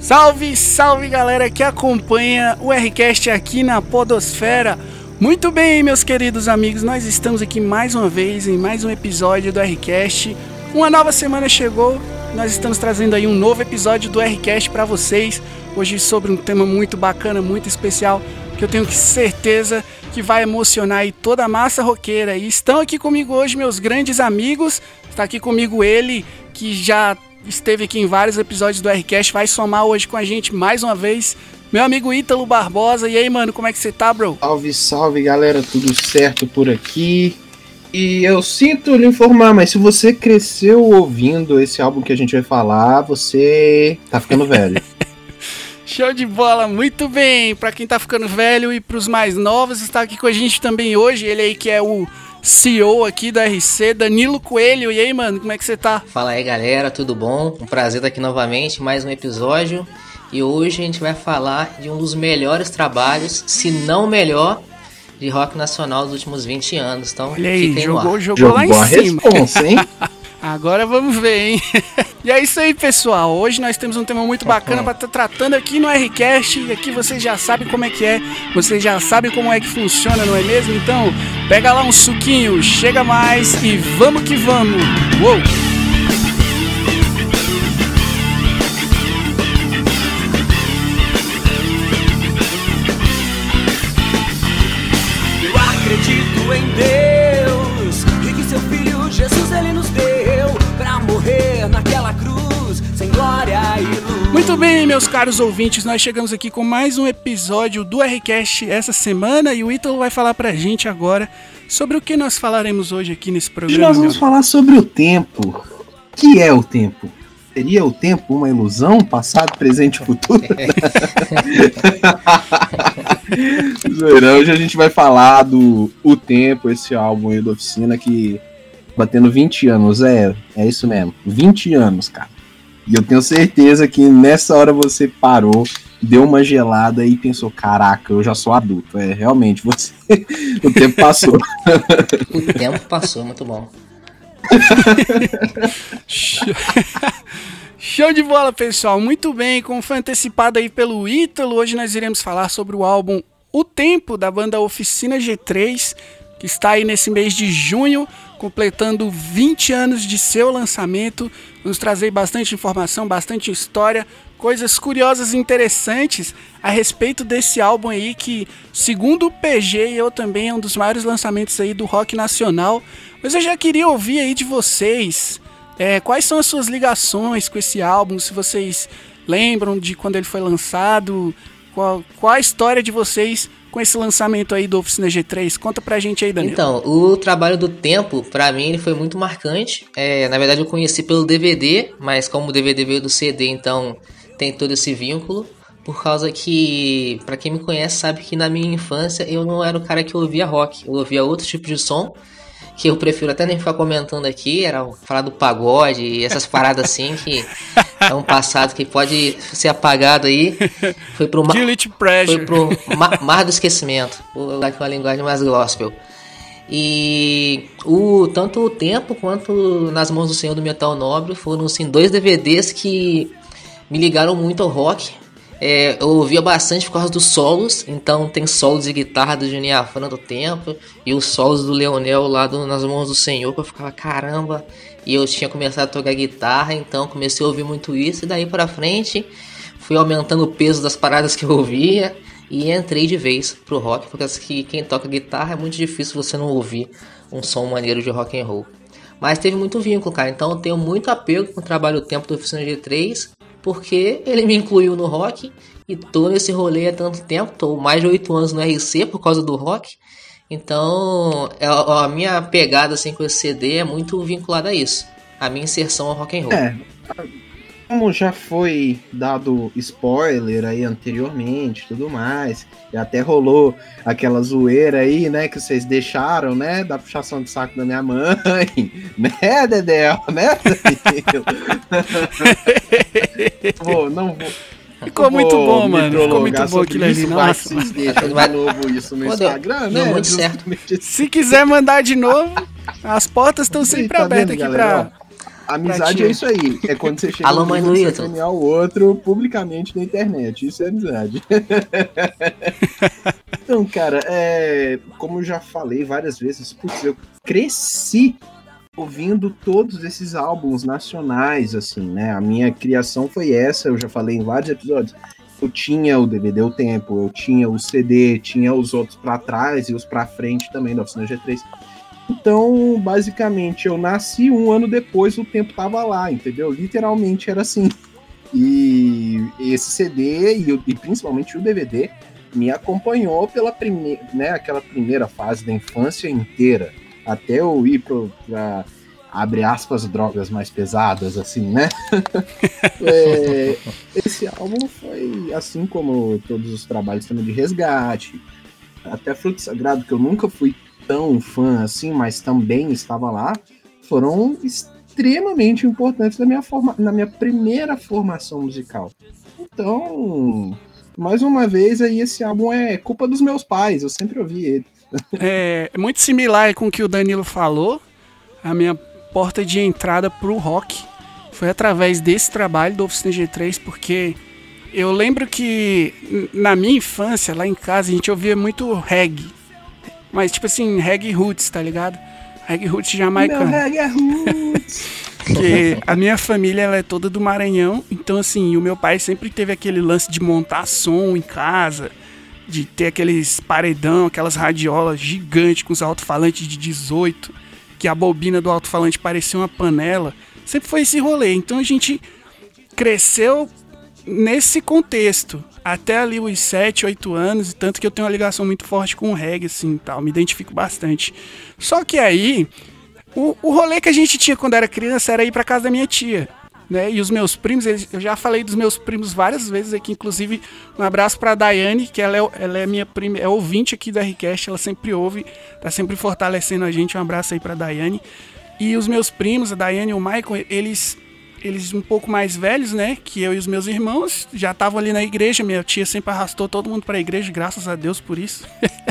Salve, salve galera que acompanha o Rcast aqui na Podosfera. Muito bem, meus queridos amigos, nós estamos aqui mais uma vez em mais um episódio do Rcast. Uma nova semana chegou, nós estamos trazendo aí um novo episódio do Rcast para vocês. Hoje sobre um tema muito bacana, muito especial, que eu tenho certeza que vai emocionar aí toda a massa roqueira. E estão aqui comigo hoje meus grandes amigos. Está aqui comigo ele que já esteve aqui em vários episódios do Rcast, vai somar hoje com a gente mais uma vez. Meu amigo Ítalo Barbosa. E aí, mano, como é que você tá, bro? Salve, salve, galera, tudo certo por aqui? E eu sinto lhe informar, mas se você cresceu ouvindo esse álbum que a gente vai falar, você tá ficando velho. Show de bola, muito bem. Para quem tá ficando velho e pros mais novos, está aqui com a gente também hoje. Ele aí que é o CEO aqui da RC, Danilo Coelho. E aí, mano, como é que você tá? Fala aí, galera, tudo bom? Um prazer estar aqui novamente, mais um episódio. E hoje a gente vai falar de um dos melhores trabalhos, se não melhor, de rock nacional dos últimos 20 anos. Então, Olha aí, jogou, lá. jogou, Jogou lá em a cima. responsa, hein? Agora vamos ver, hein? e é isso aí, pessoal. Hoje nós temos um tema muito bacana para estar tratando aqui no Rcast. E aqui vocês já sabem como é que é, vocês já sabem como é que funciona, não é mesmo? Então, pega lá um suquinho, chega mais e vamos que vamos. Uou! Meus caros ouvintes, nós chegamos aqui com mais um episódio do Rcast essa semana e o Ítalo vai falar pra gente agora sobre o que nós falaremos hoje aqui nesse Hoje programa. nós vamos falar sobre o tempo. O que é o tempo? Seria o tempo uma ilusão? Passado, presente e futuro? Zoeira, Hoje a gente vai falar do O Tempo, esse álbum aí da oficina que batendo 20 anos. É, é isso mesmo. 20 anos, cara. E eu tenho certeza que nessa hora você parou, deu uma gelada e pensou: caraca, eu já sou adulto. É, realmente, você. o tempo passou. O tempo passou, muito bom. Show- Show de bola, pessoal. Muito bem, como foi antecipado aí pelo Ítalo, hoje nós iremos falar sobre o álbum O Tempo da banda Oficina G3, que está aí nesse mês de junho, completando 20 anos de seu lançamento. Nos trazer bastante informação, bastante história, coisas curiosas e interessantes a respeito desse álbum aí que, segundo o PG e eu também, é um dos maiores lançamentos aí do rock nacional. Mas eu já queria ouvir aí de vocês é, quais são as suas ligações com esse álbum? Se vocês lembram de quando ele foi lançado? Qual, qual a história de vocês com esse lançamento aí do Oficina G3? Conta pra gente aí, Danilo. Então, o trabalho do tempo, pra mim, ele foi muito marcante. É, na verdade, eu conheci pelo DVD, mas como o DVD veio do CD, então tem todo esse vínculo. Por causa que, pra quem me conhece, sabe que na minha infância eu não era o cara que ouvia rock, eu ouvia outro tipo de som. Que eu prefiro até nem ficar comentando aqui, era falar do pagode e essas paradas assim, que é um passado que pode ser apagado aí. Foi pro ma- foi pro ma- mar do esquecimento. Vou usar aqui uma linguagem mais gospel. E o tanto o tempo quanto nas mãos do Senhor do Metal Nobre foram assim, dois DVDs que me ligaram muito ao rock. É, eu ouvia bastante por causa dos solos, então tem solos de guitarra do Juninho Afran do tempo e os solos do Leonel lá do, nas mãos do Senhor, que eu ficava caramba. E eu tinha começado a tocar guitarra, então comecei a ouvir muito isso, e daí pra frente fui aumentando o peso das paradas que eu ouvia e entrei de vez pro rock, porque quem toca guitarra é muito difícil você não ouvir um som maneiro de rock and roll. Mas teve muito vínculo, cara, então eu tenho muito apego com o trabalho do tempo do Oficina G3, porque ele me incluiu no rock e tô nesse rolê há tanto tempo, tô mais de 8 anos no RC por causa do rock. Então, é- a minha pegada assim com esse CD é muito vinculada a isso, a minha inserção ao rock and roll. É, como já foi dado spoiler aí anteriormente, tudo mais, e até rolou aquela zoeira aí, né, que vocês deixaram, né, da puxação de saco da minha mãe, né, Dedéu, né? Pô, não vou... Ficou muito bom, mano. Ficou muito bom aquilo ali. Nossa, deixam Vai- de novo isso no Instagram, deu né? muito certo. Se quiser mandar de novo, as portas estão sempre Tá abertas aqui galera? pra. Amizade é isso aí. É quando você chega Alô, mãe e sacanear o outro publicamente na internet. Isso é amizade. então, cara, é, como eu já falei várias vezes, putz, eu cresci ouvindo todos esses álbuns nacionais, assim, né? A minha criação foi essa, eu já falei em vários episódios. Eu tinha o DVD O Tempo, eu tinha o CD, tinha os outros pra trás e os pra frente também da Oficina G3. Então, basicamente, eu nasci um ano depois, o tempo tava lá, entendeu? Literalmente era assim. E esse CD e, e principalmente o DVD me acompanhou pela primeira, né, aquela primeira fase da infância inteira, até eu ir pro, pra, abre aspas, drogas mais pesadas, assim, né? É, esse álbum foi, assim como todos os trabalhos também de resgate, até Fruto Sagrado, que eu nunca fui tão fã assim, mas também estava lá, foram extremamente importantes na minha, forma, na minha primeira formação musical. Então, mais uma vez, aí esse álbum é culpa dos meus pais, eu sempre ouvi ele. É muito similar com o que o Danilo falou. A minha porta de entrada pro rock foi através desse trabalho do Oficina G3, porque eu lembro que na minha infância, lá em casa, a gente ouvia muito reggae. Mas tipo assim, reggae roots, tá ligado? Reggae roots Meu jamaicano. reggae é roots. Porque a minha família ela é toda do Maranhão, então assim, o meu pai sempre teve aquele lance de montar som em casa, de ter aqueles paredão, aquelas radiolas gigantes com os alto-falantes de 18, que a bobina do alto-falante parecia uma panela. Sempre foi esse rolê. Então a gente cresceu nesse contexto. Até ali os 7, 8 anos, e tanto que eu tenho uma ligação muito forte com o reggae, assim, tal, me identifico bastante. Só que aí, o, o rolê que a gente tinha quando era criança era ir pra casa da minha tia. Né? E os meus primos, eles- eu já falei dos meus primos várias vezes aqui, inclusive um abraço pra Daiane, que ela é, ela é minha prima, é ouvinte aqui da Request, ela sempre ouve, tá sempre fortalecendo a gente. Um abraço aí pra Daiane. E os meus primos, a Daiane e o Michael, eles eles um pouco mais velhos, né, que eu e os meus irmãos, já estavam ali na igreja, minha tia sempre arrastou todo mundo pra igreja, graças a Deus por isso.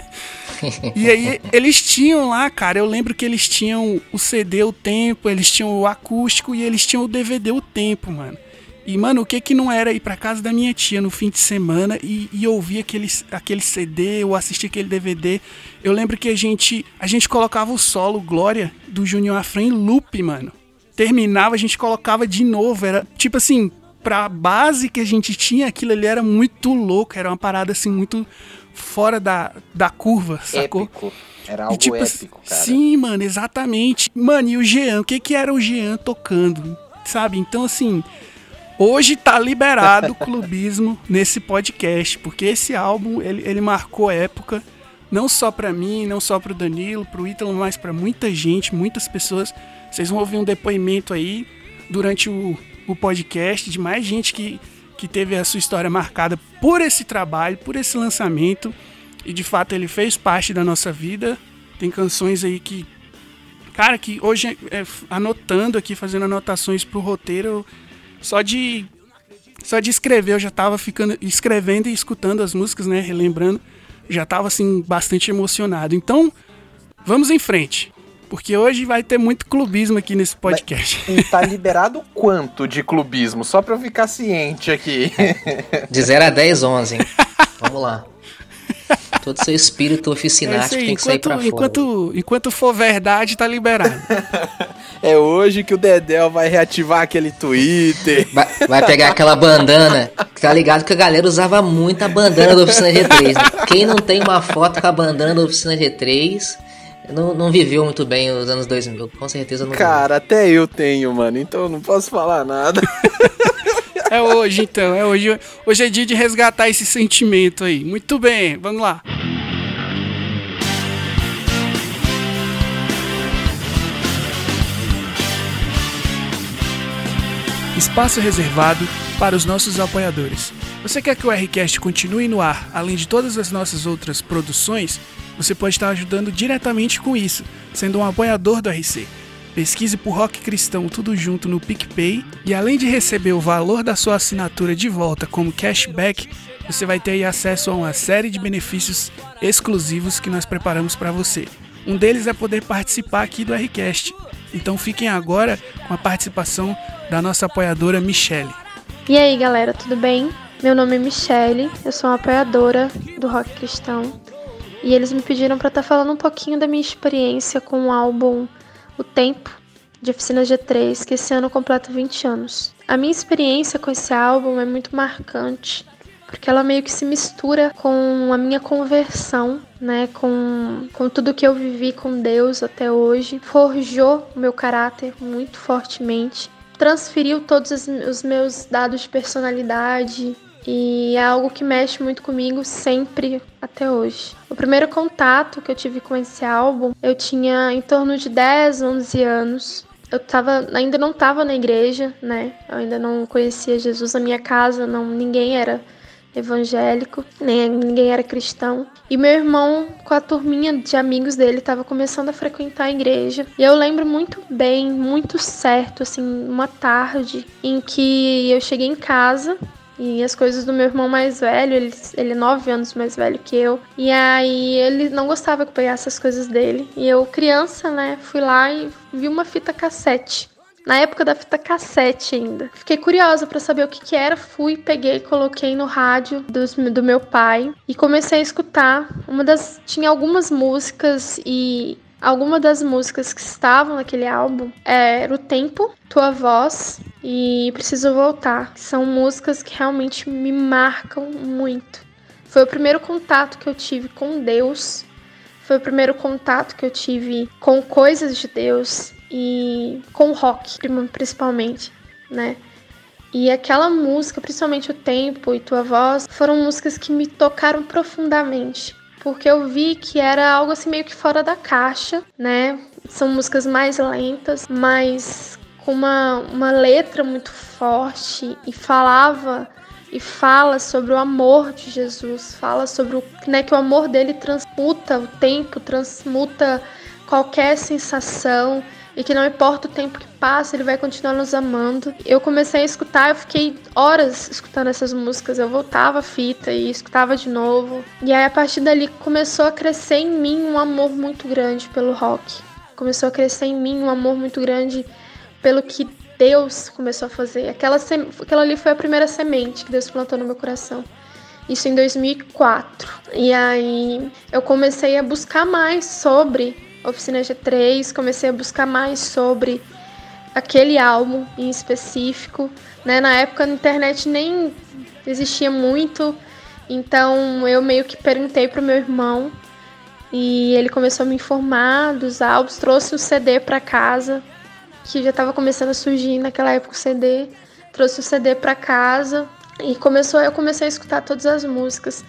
E aí eles tinham lá, cara, eu lembro que eles tinham o CD O Tempo, eles tinham o acústico e eles tinham o DVD O Tempo, mano. E, mano, o que que não era ir pra casa da minha tia no fim de semana e, e ouvir aquele, aquele CD ou assistir aquele DVD? Eu lembro que a gente, a gente colocava o solo Glória do Junior Afran em loop, mano. Terminava, a gente colocava de novo. Era tipo assim, pra base que a gente tinha, aquilo ali era muito louco. Era uma parada assim, muito fora da, da curva, sacou? Épico. Era E, algo tipo, épico, cara. Sim, mano, exatamente. Mano, e o Jean, o que que era o Jean tocando? Sabe? Então, assim, hoje tá liberado o clubismo nesse podcast, porque esse álbum, ele, ele marcou época, não só pra mim, não só pro Danilo, pro Ítalo, mas pra muita gente, muitas pessoas. Vocês vão ouvir um depoimento aí durante o, o podcast de mais gente que, que teve a sua história marcada por esse trabalho, por esse lançamento. E de fato ele fez parte da nossa vida. Tem canções aí que. Cara, que hoje, é, anotando aqui, fazendo anotações pro roteiro, só de. Só de escrever, eu já tava ficando. escrevendo e escutando as músicas, né? Relembrando. Já tava assim, bastante emocionado. Então, vamos em frente. Porque hoje vai ter muito clubismo aqui nesse podcast. E tá liberado quanto de clubismo? Só pra eu ficar ciente aqui. De 0 a 10, 11. hein? Vamos lá. Todo seu espírito É oficinático aí, tem que sair enquanto, pra fora. enquanto, enquanto for verdade, tá liberado. É hoje que o Dedel vai reativar aquele Twitter. Vai, vai pegar aquela bandana. Tá ligado que a galera usava muito a bandana da Oficina G3. Né? Quem não tem uma foto com a bandana da Oficina G3 não, não viveu muito bem os anos 2000. Com certeza não Cara, até eu tenho, mano, então eu não posso falar nada. É hoje, então. É hoje. Hoje é dia de resgatar esse sentimento aí. Muito bem, vamos lá. Espaço reservado para os nossos apoiadores. Você quer que o Rcast continue no ar, além de todas as nossas outras produções? Você pode estar ajudando diretamente com isso, sendo um apoiador do RC. Pesquise por Rock Cristão tudo junto no PicPay e além de receber o valor da sua assinatura de volta como cashback, você vai ter acesso a uma série de benefícios exclusivos que nós preparamos para você. Um deles é poder participar aqui do Rcast. Então fiquem agora com a participação da nossa apoiadora Michele. E aí, galera, tudo bem? Meu nome é Michele, eu sou uma apoiadora do rock cristão e eles me pediram para estar tá falando um pouquinho da minha experiência com o álbum O Tempo de Oficina G3, que esse ano completa 20 anos. A minha experiência com esse álbum é muito marcante porque ela meio que se mistura com a minha conversão, né, com, com tudo que eu vivi com Deus até hoje, forjou o meu caráter muito fortemente, transferiu todos os meus dados de personalidade, e é algo que mexe muito comigo sempre até hoje. O primeiro contato que eu tive com esse álbum, eu tinha em torno de 10, 11 anos. Eu tava, ainda não estava na igreja, né? Eu ainda não conhecia Jesus na minha casa, não ninguém era evangélico, nem ninguém era cristão. E meu irmão, com a turminha de amigos dele, estava começando a frequentar a igreja. E eu lembro muito bem, muito certo, assim, uma tarde em que eu cheguei em casa e as coisas do meu irmão mais velho, ele, ele é nove anos mais velho que eu. E aí ele não gostava que eu pegasse as coisas dele. E eu, criança, né, fui lá e vi uma fita cassete na época da fita cassete ainda. Fiquei curiosa para saber o que, que era, fui, peguei, coloquei no rádio dos, do meu pai e comecei a escutar. Uma das tinha algumas músicas e Algumas das músicas que estavam naquele álbum era O Tempo, Tua Voz e Preciso Voltar. São músicas que realmente me marcam muito. Foi o primeiro contato que eu tive com Deus. Foi o primeiro contato que eu tive com coisas de Deus e com rock, principalmente, né? E aquela música, principalmente o tempo e tua voz, foram músicas que me tocaram profundamente, porque eu vi que era algo assim meio que fora da caixa, né? São músicas mais lentas, mas com uma, uma letra muito forte e falava e fala sobre o amor de Jesus, fala sobre o, né, que o amor dele transmuta o tempo, transmuta qualquer sensação e que não importa o tempo que passa, ele vai continuar nos amando. Eu comecei a escutar, eu fiquei horas escutando essas músicas, eu voltava a fita e escutava de novo. E aí a partir dali começou a crescer em mim um amor muito grande pelo rock. Começou a crescer em mim um amor muito grande pelo que Deus começou a fazer. Aquela, aquela ali foi a primeira semente que Deus plantou no meu coração. Isso em 2004. E aí eu comecei a buscar mais sobre Oficina G3, comecei a buscar mais sobre aquele álbum em específico. Né? Na época a internet nem existia muito, então eu meio que perguntei pro meu irmão e ele começou a me informar dos álbuns, trouxe o CD para casa, que já estava começando a surgir naquela época o CD, trouxe o CD para casa e começou, eu comecei a escutar todas as músicas.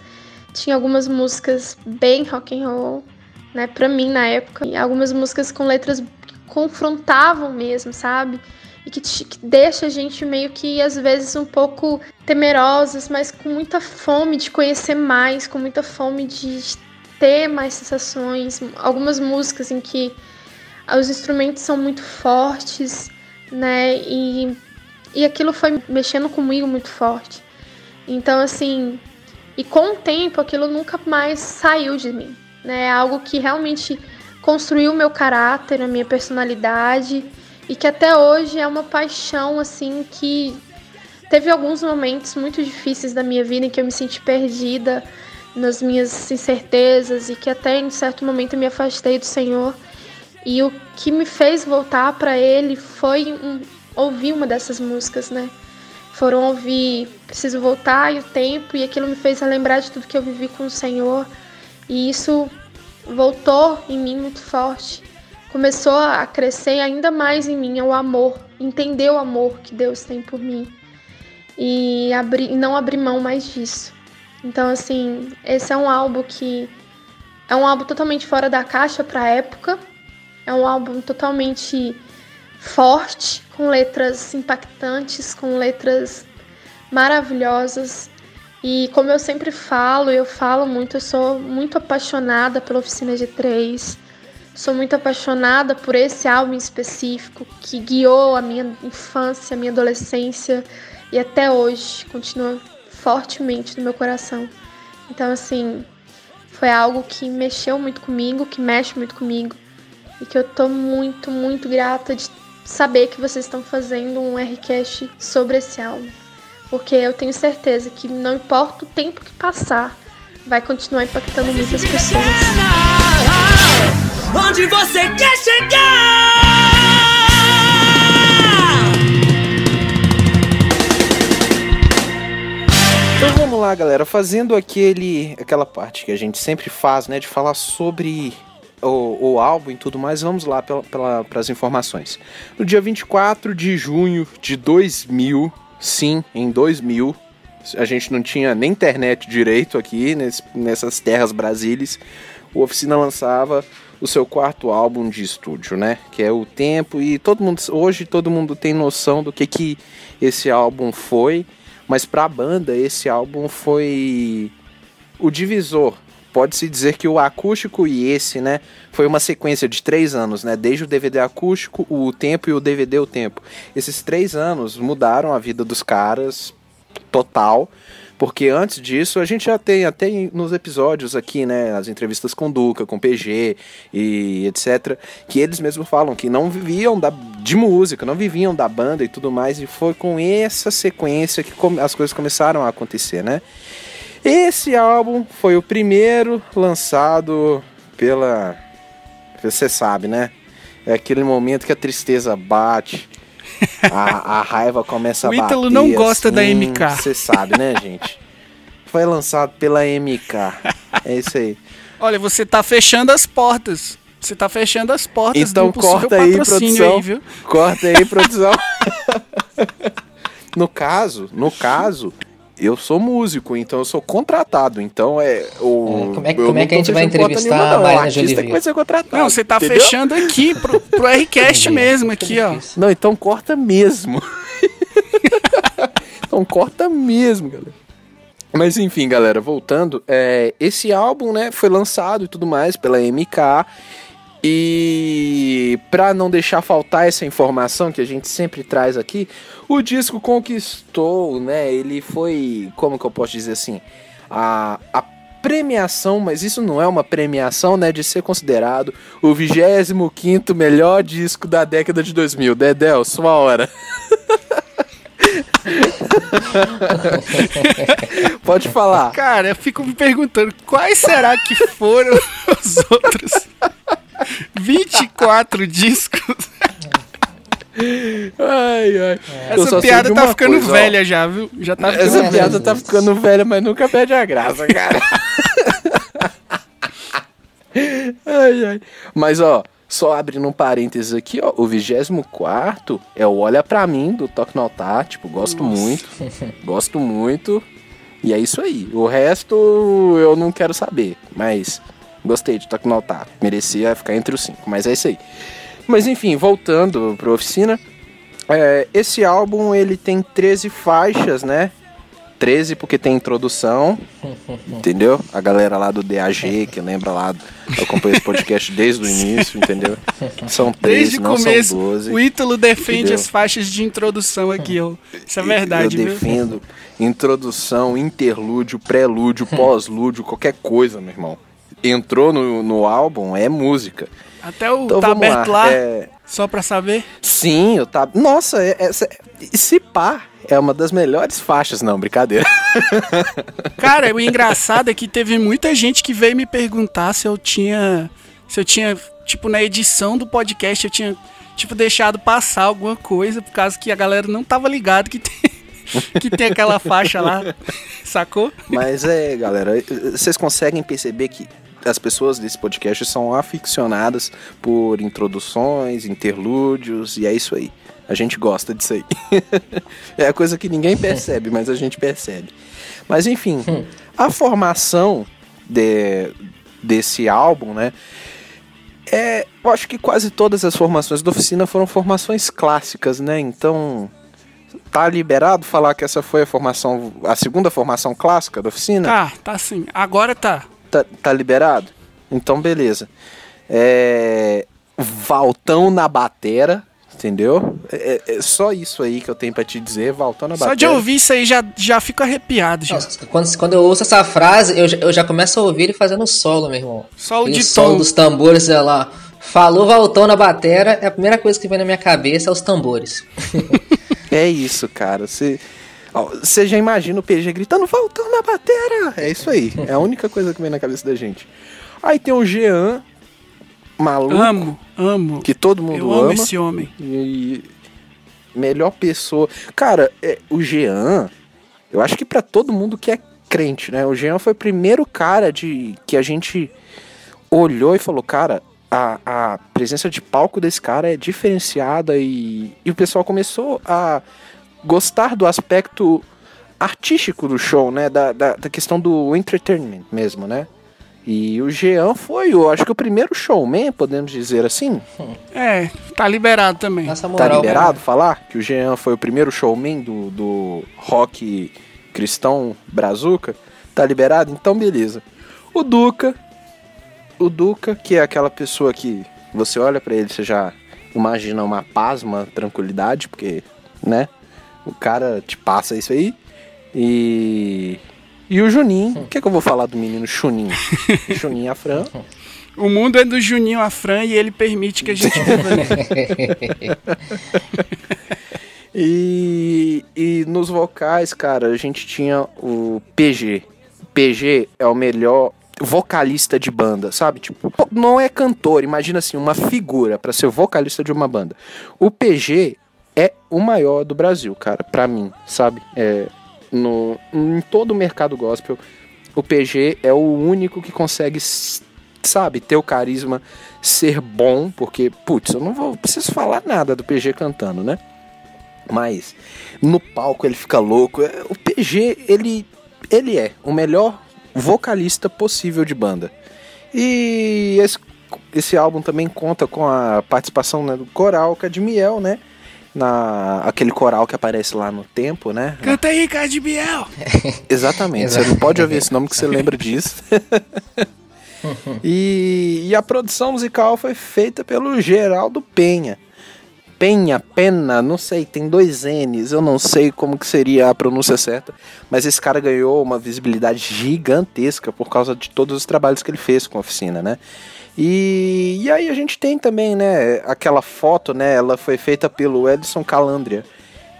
Tinha algumas músicas bem rock and roll, né, para mim na época. E algumas músicas com letras que confrontavam mesmo, sabe? E que, te, que deixa a gente meio que às vezes um pouco temerosas, mas com muita fome de conhecer mais, com muita fome de ter mais sensações. Algumas músicas em que os instrumentos são muito fortes, né? E, e aquilo foi mexendo comigo muito forte. Então, assim, e com o tempo aquilo nunca mais saiu de mim né? É algo que realmente construiu meu caráter, a minha personalidade e que até hoje é uma paixão assim que teve alguns momentos muito difíceis da minha vida em que eu me senti perdida nas minhas incertezas e que até em certo momento eu me afastei do Senhor. E o que me fez voltar para ele foi um, ouvir uma dessas músicas, né? Foram ouvir Preciso Voltar e o Tempo, e aquilo me fez lembrar de tudo que eu vivi com o Senhor e isso voltou em mim muito forte. Começou a crescer ainda mais em mim o amor, entender o amor que Deus tem por mim e abrir, não abrir mão mais disso. Então, assim, esse é um álbum que é um álbum totalmente fora da caixa para a época. É um álbum totalmente forte, com letras impactantes, com letras maravilhosas. E como eu sempre falo, eu falo muito, eu sou muito apaixonada pela Oficina G3. Sou muito apaixonada por esse álbum específico que guiou a minha infância, a minha adolescência e até hoje continua fortemente no meu coração. Então, assim, foi algo que mexeu muito comigo, que mexe muito comigo e que eu tô muito, muito grata de saber que vocês estão fazendo um Rcast sobre esse álbum. Porque eu tenho certeza que não importa o tempo que passar, vai continuar impactando muitas pessoas. Onde você quer chegar? Então vamos lá, galera. Fazendo aquele, aquela parte que a gente sempre faz, né? De falar sobre o, o álbum e tudo mais, vamos lá para pela, as informações. No dia 24 de junho de 2000, sim, em 2000, a gente não tinha nem internet direito aqui nesse, nessas terras brasileiras. O Oficina lançava o seu quarto álbum de estúdio, né? Que é o Tempo e todo mundo hoje todo mundo tem noção do que que esse álbum foi, mas para a banda esse álbum foi o divisor. Pode-se dizer que o acústico e esse, né, foi uma sequência de três anos, né? Desde o DVD acústico, o tempo e o DVD o tempo. Esses três anos mudaram a vida dos caras total. Porque antes disso, a gente já tem até nos episódios aqui, né, as entrevistas com Duca, com PG e etc, que eles mesmos falam que não viviam da, de música, não viviam da banda e tudo mais, e foi com essa sequência que as coisas começaram a acontecer, né? Esse álbum foi o primeiro lançado pela. Você sabe, né? É aquele momento que a tristeza bate, a, a raiva começa O a bater. Ítalo não gosta da assim, MK. Você sabe, né, gente? Foi lançado pela MK. É isso aí. Olha, você tá fechando as portas. Você tá fechando as portas Então do corta aí, produção. aí, viu? Corta aí, produção. no caso, no caso, eu sou músico, então eu sou contratado. Então é o. É, como é como é não que a gente vai entrevistar nenhuma, a não. Marina O artista Jolivet? que vai ser contratado. Não, você tá entendeu? fechando aqui pro, pro Rcast mesmo, aqui, ó. Não, então corta mesmo. então corta mesmo, galera. Mas enfim, galera, voltando, é, esse álbum, né, foi lançado e tudo mais pela MK. E pra não deixar faltar essa informação que a gente sempre traz aqui, o disco conquistou, né? Ele foi, como que eu posso dizer assim, a, a premiação, mas isso não é uma premiação, né, de ser considerado o 25º melhor disco da década de 2000. Dedel, sua hora. Pode falar. Cara, eu fico me perguntando quais será que foram os outros 24 discos. Ai, ai. Só Essa piada tá ficando coisa, ó. velha já, viu? Já tá Essa É, piada tá ficando velha, mas nunca perde a graça, cara. ai, ai. Mas, ó, só abrindo um parênteses aqui, ó. O 24 é o Olha Pra Mim, do Toque no Altar. Tipo, gosto muito. gosto muito. E é isso aí. O resto eu não quero saber. Mas gostei de Altar. Merecia ficar entre os cinco. Mas é isso aí. Mas enfim, voltando pra oficina. É, esse álbum ele tem 13 faixas, né? 13 porque tem introdução, entendeu? A galera lá do DAG, que lembra lá, eu acompanho esse podcast desde o início, entendeu? São 13, Desde não começo, são 12. o Ítalo defende Entendeu? as faixas de introdução aqui, ó. Isso é verdade, Eu viu? defendo introdução, interlúdio, prelúdio, pós-lúdio, qualquer coisa, meu irmão. Entrou no, no álbum, é música. Até o Então tá aberto lá. lá, É, só pra saber. Sim, eu tá. Nossa, é, essa, esse pá é uma das melhores faixas, não, brincadeira. Cara, o engraçado é que teve muita gente que veio me perguntar se eu tinha. Se eu tinha, tipo, na edição do podcast, eu tinha, tipo, deixado passar alguma coisa, por causa que a galera não tava ligado que tem, que tem aquela faixa lá. Sacou? Mas é, galera, vocês conseguem perceber que as pessoas desse podcast são aficionadas por introduções, interlúdios, e é isso aí. A gente gosta disso aí. é a coisa que ninguém percebe, mas a gente percebe. Mas enfim, a formação de, desse álbum, né? É, eu acho que quase todas as formações da oficina foram formações clássicas, né? Então, tá liberado falar que essa foi a formação, a segunda formação clássica da oficina? Tá, tá sim. Agora tá. Tá, tá liberado? Então, beleza. É, Valtão na batera, entendeu? É, é- é só isso aí que eu tenho pra te dizer, Valtão na Só batera. de ouvir isso aí já, já fico arrepiado. Já. Nossa, quando, quando eu ouço essa frase, eu, já- eu já começo a ouvir ele fazendo solo, meu irmão. Solo Aquele de solo tom. dos tambores, sei lá. Falou Valtão na batera, é a primeira coisa que vem na minha cabeça é os tambores. É isso, cara. Você. ó, Você já imagina o PG gritando, voltando na batera! É isso aí. É a única coisa que vem na cabeça da gente. Aí tem o Jean, maluco, Amo, amo. que todo mundo Eu amo ama. esse homem. E melhor pessoa. Cara, é, o Jean, eu acho que pra todo mundo que é crente, né? O Jean foi o primeiro cara de que a gente olhou e falou, cara, a, a presença de palco desse cara é diferenciada e, e o pessoal começou a gostar do aspecto artístico do show, né? Da, da, da questão do entertainment mesmo, né? E o Jean foi, eu acho que o primeiro showman, podemos dizer assim. É, tá liberado também. Nossa Tá moral. liberado falar que o Jean foi o primeiro showman do, do rock cristão brazuca? Tá liberado? Então beleza. O Duca, o Duca, que é aquela pessoa que você olha pra ele, você já imagina uma paz, uma tranquilidade, porque, né? O cara te passa isso aí. E. E o Juninho, o que, é que eu vou falar do menino Chuninho? Chuninho Afran. O mundo é do Juninho Afran e ele permite que a gente viva nele. E, e nos vocais, cara, a gente tinha o PG. O PG é o melhor vocalista de banda, sabe? Tipo, não é cantor, imagina assim, uma figura pra ser vocalista de uma banda. O PG é o maior do Brasil, cara, pra mim, sabe? É, no, em todo o mercado gospel, o PG é o único que consegue, sabe, ter o carisma, ser bom, porque, putz, eu não vou preciso falar nada do PG cantando, né? Mas no palco ele fica louco. É, O PG, ele, ele é o melhor vocalista possível de banda. E esse, esse álbum também conta com a participação né, do coral Cadmiel, né? Na, aquele coral que aparece lá no tempo, né? Canta aí, Cade Biel. Exatamente, você não pode ouvir esse nome que você lembra disso. e, e a produção musical foi feita pelo Geraldo Penha. Penha, Pena, não sei, tem dois N's, eu não sei como que seria a pronúncia certa, mas esse cara ganhou uma visibilidade gigantesca por causa de todos os trabalhos que ele fez com a oficina, né? E, e aí a gente tem também, né, aquela foto, né, ela foi feita pelo Edson Calandria.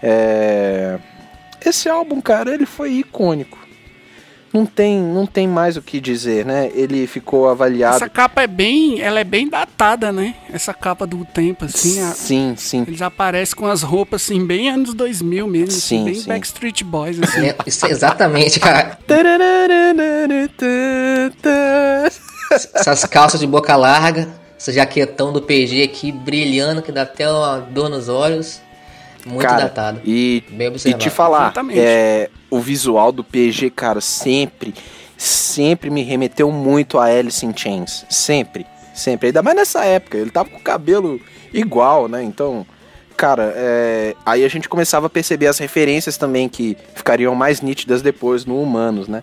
É, esse álbum, cara, ele foi icônico. Não tem, não tem mais o que dizer, né? Ele ficou avaliado. Essa capa é bem, ela é bem datada, né? Essa capa do tempo, assim. a- Sim, sim. eles aparecem com as roupas, assim, bem anos 2000 mesmo. assim, Sim, bem sim. Backstreet Boys, assim. É, isso é exatamente, cara. Essas calças de boca larga, esse jaquetão do PG aqui brilhando, que dá até uma dor nos olhos. Muito Cara, datado. E, Bem e te falar, é, o visual do PG, cara, sempre, sempre me remeteu muito a Alice in Chains. Sempre, sempre. Ainda mais nessa época, ele tava com o cabelo igual, né? Então, cara, é, aí a gente começava a perceber as referências também que ficariam mais nítidas depois no Humanos, né?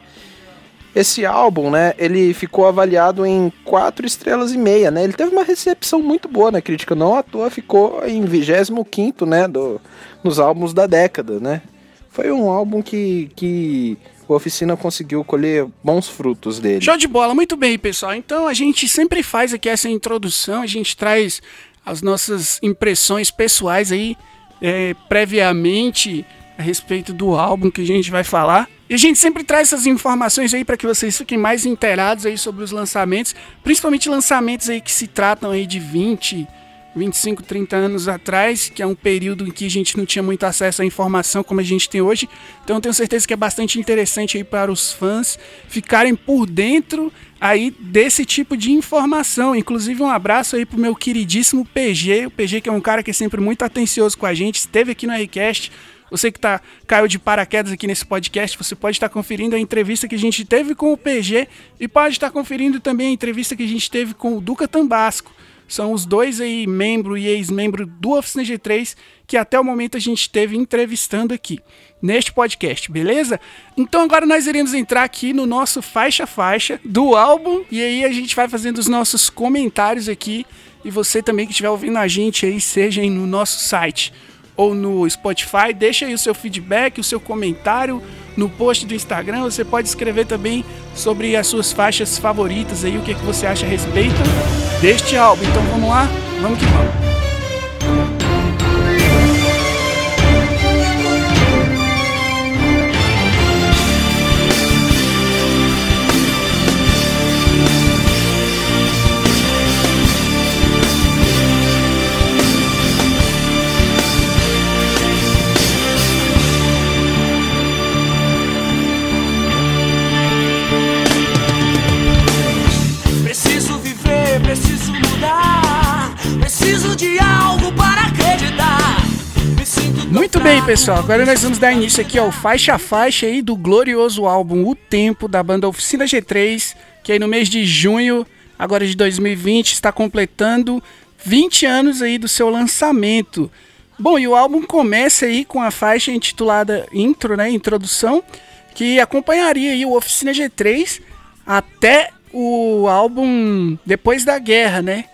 Esse álbum, né, ele ficou avaliado em quatro estrelas e meia, né? Ele teve uma recepção muito boa na crítica, não à toa ficou em 25º, né, do, nos álbuns da década, né? Foi um álbum que, que a Oficina conseguiu colher bons frutos dele. Show de bola, muito bem, pessoal. Então a gente sempre faz aqui essa introdução, a gente traz as nossas impressões pessoais aí é, previamente a respeito do álbum que a gente vai falar. E a gente sempre traz essas informações aí para que vocês fiquem mais inteirados aí sobre os lançamentos, principalmente lançamentos aí que se tratam aí de 20, 25, 30 anos atrás, que é um período em que a gente não tinha muito acesso à informação como a gente tem hoje. Então tenho certeza que é bastante interessante aí para os fãs ficarem por dentro aí desse tipo de informação. Inclusive um abraço aí pro meu queridíssimo PG, o PG que é um cara que é sempre muito atencioso com a gente, esteve aqui no Recast. Você que tá, caiu de paraquedas aqui nesse podcast, você pode estar conferindo a entrevista que a gente teve com o PG e pode estar conferindo também a entrevista que a gente teve com o Duca Tambasco. São os dois aí, membro e ex-membro do Oficina G3, que até o momento a gente esteve entrevistando aqui, neste podcast, beleza? Então agora nós iremos entrar aqui no nosso faixa-faixa do álbum, e aí a gente vai fazendo os nossos comentários aqui, e você também que estiver ouvindo a gente aí, seja aí no nosso site, ou no Spotify. Deixa aí o seu feedback, o seu comentário no post do Instagram. Você pode escrever também sobre as suas faixas favoritas aí, o que, que você acha a respeito deste álbum. Então vamos lá, vamos que vamos. Muito bem, pessoal. Agora nós vamos dar início aqui ao faixa a faixa aí do glorioso álbum O Tempo da banda Oficina G3, que aí no mês de junho, agora de 2020, está completando 20 anos aí do seu lançamento. Bom, e o álbum começa aí com a faixa intitulada Intro, né, introdução, que acompanharia aí o Oficina G3 até o álbum depois da guerra, né?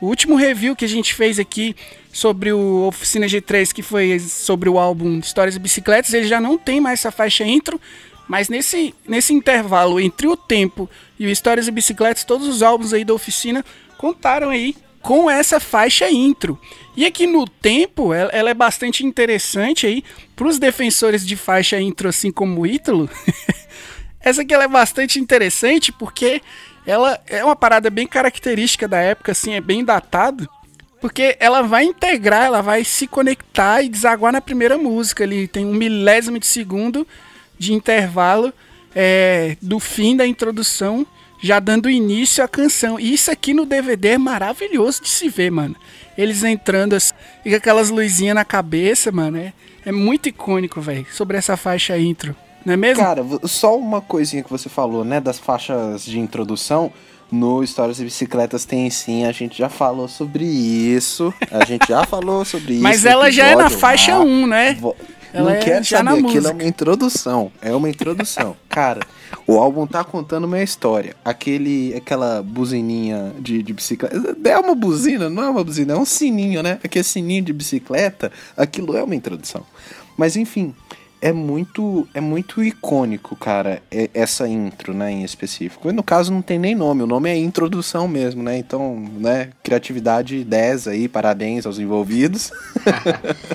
O último review que a gente fez aqui sobre o Oficina G3, que foi sobre o álbum Histórias e Bicicletas, ele já não tem mais essa faixa intro, mas nesse, nesse intervalo entre o tempo e o Histórias e Bicicletas, todos os álbuns aí da Oficina contaram aí com essa faixa intro. E aqui no tempo, ela, ela é bastante interessante aí para os defensores de faixa intro, assim como o Ítalo. Essa aqui ela é bastante interessante porque ela é uma parada bem característica da época, assim, é bem datado. Porque ela vai integrar, ela vai se conectar e desaguar na primeira música ali. Tem um milésimo de segundo de intervalo é, do fim da introdução, já dando início à canção. E isso aqui no DVD é maravilhoso de se ver, mano. Eles entrando assim, e aquelas luzinhas na cabeça, mano. É, é muito icônico, velho, sobre essa faixa intro. Não é mesmo? Cara, só uma coisinha que você falou, né, das faixas de introdução. No Histórias e Bicicletas tem sim, a gente já falou sobre isso. A gente já falou sobre isso. Mas ela já é na faixa lá. 1, né? Vo- Ela não é quero saber, aquilo é uma introdução. É uma introdução. Cara, o álbum tá contando uma história. Aquele, aquela buzininha de, de bicicleta. É uma buzina, não é uma buzina, é um sininho, né? Aquele sininho de bicicleta, aquilo é uma introdução. Mas enfim, é muito é muito icônico, cara, essa intro, né, em específico. E no caso não tem nem nome, o nome é introdução mesmo, né? Então, né, criatividade 10 aí, parabéns aos envolvidos.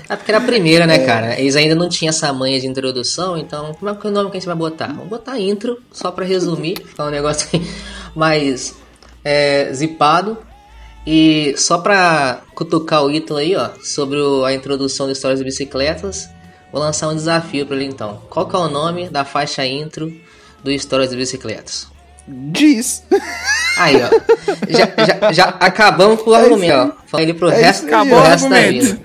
É porque era a primeira, né, cara? Eles ainda não tinham essa manha de introdução, então como é que é o nome que a gente vai botar? Vamos botar intro, só pra resumir, ficar um negócio aí mais é, zipado. E só pra cutucar o Ítalo aí, ó, sobre a introdução de Histórias de Bicicletas, vou lançar um desafio pra ele então. Qual que é o nome da faixa intro do Histórias de Bicicletas? Diz. Aí, ó. Já, já, já acabamos com o argumento, ó. Falei ele pro É resto, pro ó. resto da vida.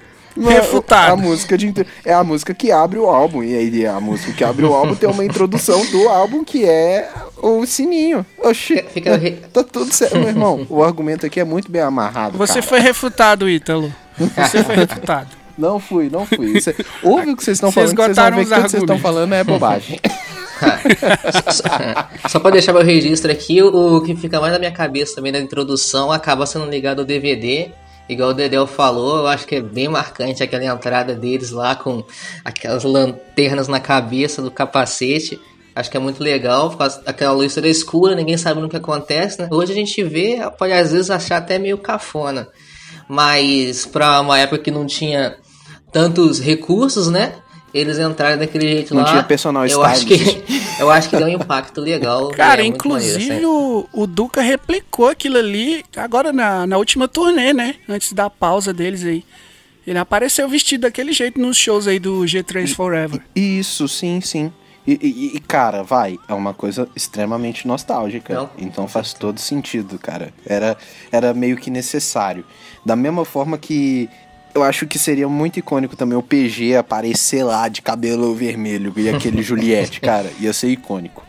Refutado. A música de intro- é a música que abre o álbum e aí a música que abre o álbum tem uma introdução do álbum que é o sininho. Oxi. Fica- fica re- Tá tudo certo, meu irmão. O argumento aqui é muito bem amarrado. Você cara. foi refutado, Ítalo. Você foi refutado. Não fui, não fui. Isso é- Ouve o que vocês estão falando, vocês vão ver que tudo que vocês estão falando é bobagem. Só pra deixar meu registro aqui, o, o que fica mais na minha cabeça também na introdução acaba sendo ligado ao DVD. Igual o Dedel falou, eu acho que é bem marcante aquela entrada deles lá com aquelas lanternas na cabeça do capacete. Acho que é muito legal, por causa daquela luz toda escura, ninguém sabe no que acontece, né? Hoje a gente vê, pode às vezes achar até meio cafona. Mas pra uma época que não tinha tantos recursos, né? Eles entraram daquele jeito Não lá. tinha personal eu acho que. Eu acho que deu um impacto legal. Cara, é maneiro, inclusive assim. o, o Duca replicou aquilo ali agora na, na última turnê, né? Antes da pausa deles aí. Ele apareceu vestido daquele jeito nos shows aí do G3 Forever. Isso, sim, sim. E, e- e, cara, vai, é uma coisa extremamente nostálgica. Não. Então faz todo sentido, cara. Era, era meio que necessário. Da mesma forma que eu acho que seria muito icônico também o PG aparecer lá de cabelo vermelho e aquele Juliette, cara. Ia ser icônico.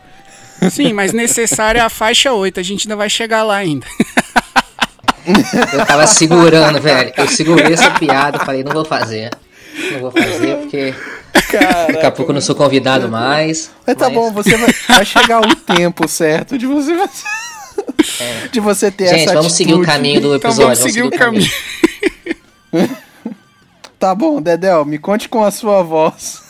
Sim, mas necessária é a faixa 8. A gente ainda vai chegar lá ainda. Eu tava segurando, velho. Eu segurei essa piada, falei, não vou fazer. Não vou fazer porque daqui a pouco eu não sou convidado mais. Mas tá bom, você vai, vai chegar o tempo certo de você. De você ter Gente, essa vamos seguir o caminho do Então episódio. vamos seguir o caminho. Tá bom, Dedel, me conte com a sua voz.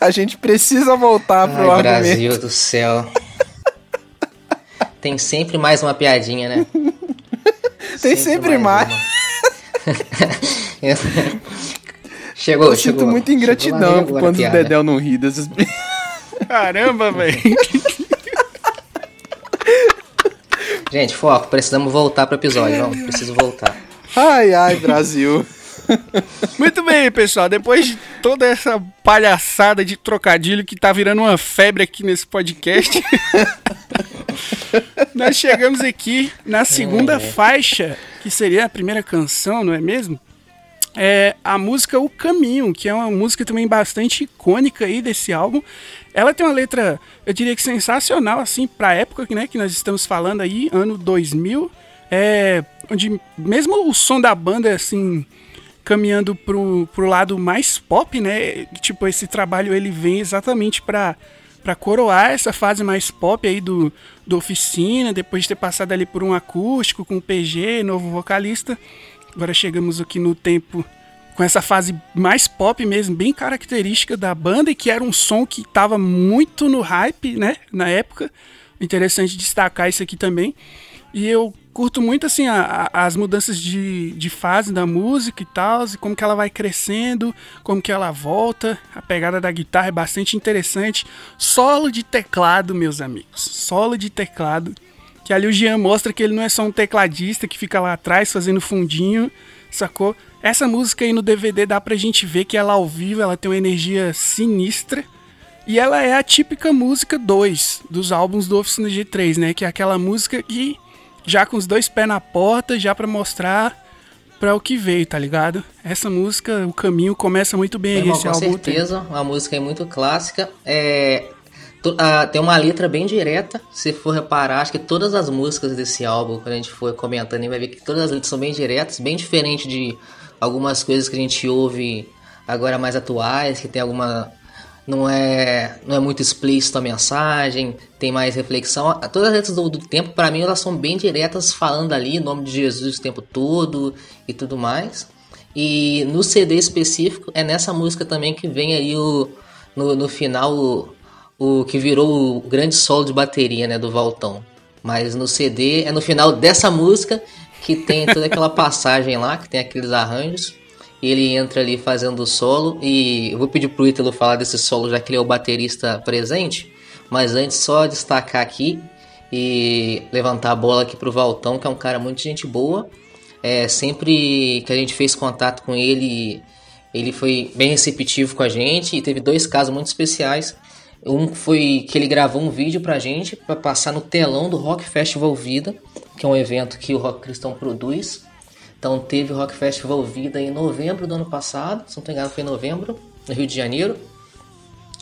a gente precisa voltar pro Ai, argumento. Brasil do céu. Tem sempre mais uma piadinha, né? Tem sempre mais. uma. chegou, Eu chegou. sinto muita ingratidão quando o. Dedel não ri dessas... Caramba, velho. Gente, foco, precisamos voltar pro episódio, vamos, preciso voltar. Ai, ai, Brasil. Muito bem, pessoal. Depois de toda essa palhaçada de trocadilho que tá virando uma febre aqui nesse podcast, nós chegamos aqui na segunda faixa, que seria a primeira canção, não é mesmo? É a música O Caminho, que é uma música também bastante icônica aí desse álbum. Ela tem uma letra, eu diria que sensacional, assim, pra época né, que nós estamos falando aí, ano 2000. É, onde mesmo o som da banda, assim, caminhando pro, pro lado mais pop, né? Tipo, esse trabalho ele vem exatamente pra, pra coroar essa fase mais pop aí do, do Oficina, depois de ter passado ali por um acústico com PG, novo vocalista. Agora chegamos aqui no tempo com essa fase mais pop mesmo, bem característica da banda e que era um som que tava muito no hype, né, na época. Interessante destacar isso aqui também. E eu curto muito assim a- a- as mudanças de, de fase da música e tal, e como que ela vai crescendo, como que ela volta. A pegada da guitarra é bastante interessante. Solo de teclado, meus amigos. Solo de teclado. Que ali o Jean mostra que ele não é só um tecladista que fica lá atrás fazendo fundinho, sacou? Essa música aí no DVD dá pra gente ver que ela ao vivo ela tem uma energia sinistra. E ela é a típica música 2 dos álbuns do Oficina G3, né? Que é aquela música que já com os dois pés na porta, já pra mostrar pra o que veio, tá ligado? Essa música, o caminho começa muito bem aí, Irmão, esse com álbum. tem. certeza, uma música é muito clássica. É, ah, tem uma letra bem direta. Se for reparar, acho que todas as músicas desse álbum, quando a gente for comentando, vai ver que todas as letras são bem diretas, bem diferente de algumas coisas que a gente ouve agora mais atuais, que tem alguma. Não é, não é muito explícito a mensagem, tem mais reflexão. Todas as letras do, do tempo, para mim, elas são bem diretas, falando ali nome de Jesus o tempo todo e tudo mais. E no CD específico, é nessa música também que vem aí o, no, no final o que virou o grande solo de bateria né, do Valtão. Mas no CD é no final dessa música que tem toda aquela passagem lá, que tem aqueles arranjos. E ele entra ali fazendo o solo. E eu vou pedir pro Ítalo falar desse solo, já que ele é o baterista presente. Mas antes, só destacar aqui e levantar a bola aqui pro Valtão, que é um cara muito gente boa. É, sempre que a gente fez contato com ele, ele foi bem receptivo com a gente e teve dois casos muito especiais. Um foi que ele gravou um vídeo pra gente para passar no telão do Rock Festival Vida, que é um evento que o Rock Cristão produz. Então teve o Rock Festival Vida em novembro do ano passado, se não me engano foi em novembro, no Rio de Janeiro.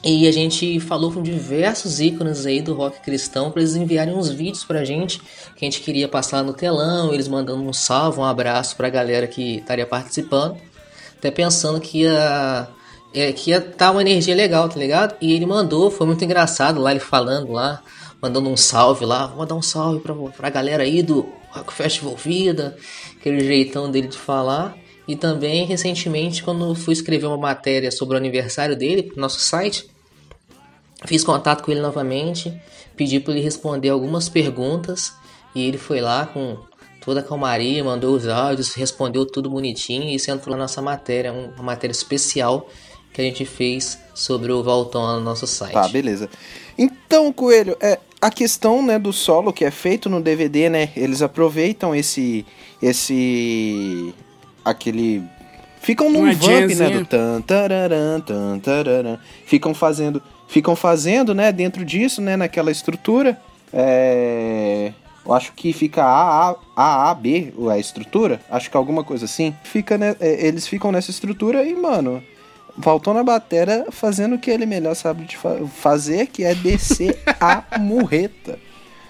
E a gente falou com diversos ícones aí do rock cristão para eles enviarem uns vídeos pra gente que a gente queria passar no telão, eles mandando um salve, um abraço pra galera que estaria participando. Até pensando que ia é, que ia estar uma energia legal, tá ligado? E ele mandou, foi muito engraçado lá ele falando lá, mandando um salve lá, vou mandar um salve pra, pra galera aí do Rock Festival Vida, aquele jeitão dele de falar. E também, recentemente, quando fui escrever uma matéria sobre o aniversário dele no nosso site, fiz contato com ele novamente, pedi para ele responder algumas perguntas e ele foi lá com toda a calmaria, mandou os áudios, respondeu tudo bonitinho e isso entrou na nossa matéria, um- uma matéria especial que a gente fez sobre o Valtão lá no nosso site. Tá, beleza. Então, Coelho, é, a questão né, do solo que é feito no DVD, né? Eles aproveitam esse. esse. aquele. Ficam num Uma vamp, né? Do tan, tararam, tan, tararam. Ficam fazendo. Ficam fazendo, né, dentro disso, né, naquela estrutura. É. Eu acho que fica A, A, A, A, B, a estrutura. Acho que alguma coisa assim. Fica, né, é, eles ficam nessa estrutura e, mano, Voltou na batera fazendo o que ele melhor sabe de fa- fazer, que é descer a murreta.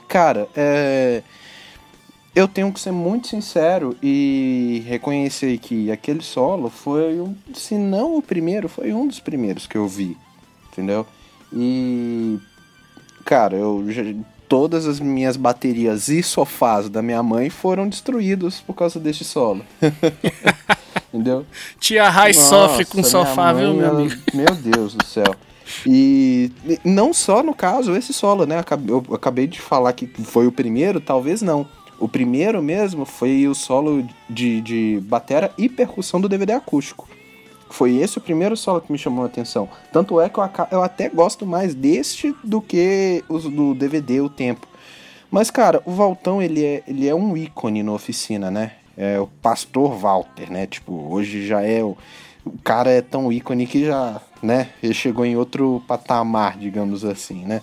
Cara, é... eu tenho que ser muito sincero e reconhecer que aquele solo foi, um, se não o primeiro, foi um dos primeiros que eu vi, entendeu? E, cara, eu já- todas as minhas baterias e sofás da minha mãe foram destruídos por causa deste solo. entendeu? Tia Rai sofre com sofá, minha viu, mãe, meu amigo? Meu Deus do céu. E não só no caso esse solo, né? Eu acabei de falar que foi o primeiro, talvez não. O primeiro mesmo foi o solo de, de batera e percussão do DVD acústico. Foi esse o primeiro solo que me chamou a atenção. Tanto é que eu, eu até gosto mais deste do que os do DVD, o tempo. Mas, cara, o Valtão, ele é, ele é um ícone na oficina, né? É o Pastor Walter, né? Tipo, hoje já é o... O cara é tão ícone que já, né? Ele chegou em outro patamar, digamos assim, né?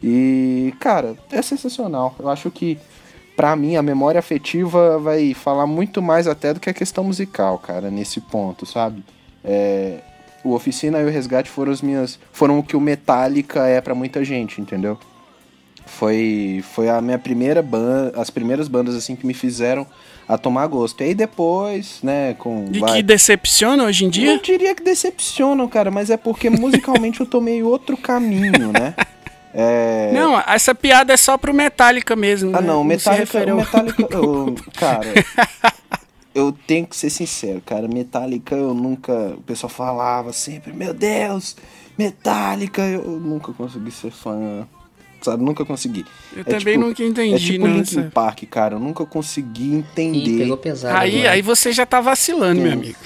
E, cara, é sensacional. Eu acho que, pra mim, a memória afetiva vai falar muito mais até do que a questão musical, cara, nesse ponto, sabe? É, o Oficina e o Resgate foram as minhas. foram o que o Metallica é pra muita gente, entendeu? Foi, foi a minha primeira banda, as primeiras bandas assim que me fizeram a tomar gosto. E aí depois, né, com E vai- que decepciona hoje em não dia? diria que decepcionam, cara, mas é porque musicalmente eu tomei outro caminho, né? É... Não, essa piada é só pro Metallica mesmo. Ah, né? não, Metallica, refere o ao- Metallica, eu- cara, eu tenho que ser sincero, cara, Metallica eu nunca, o pessoal falava sempre, meu Deus, Metallica, eu nunca consegui ser fã, sabe, nunca consegui. Eu É também tipo- nunca entendi, É tipo não. Linkin Park, cara, eu nunca consegui Ih, entender. pegou pesado. Aí, agora. aí você já tá vacilando, meu Sim. amigo.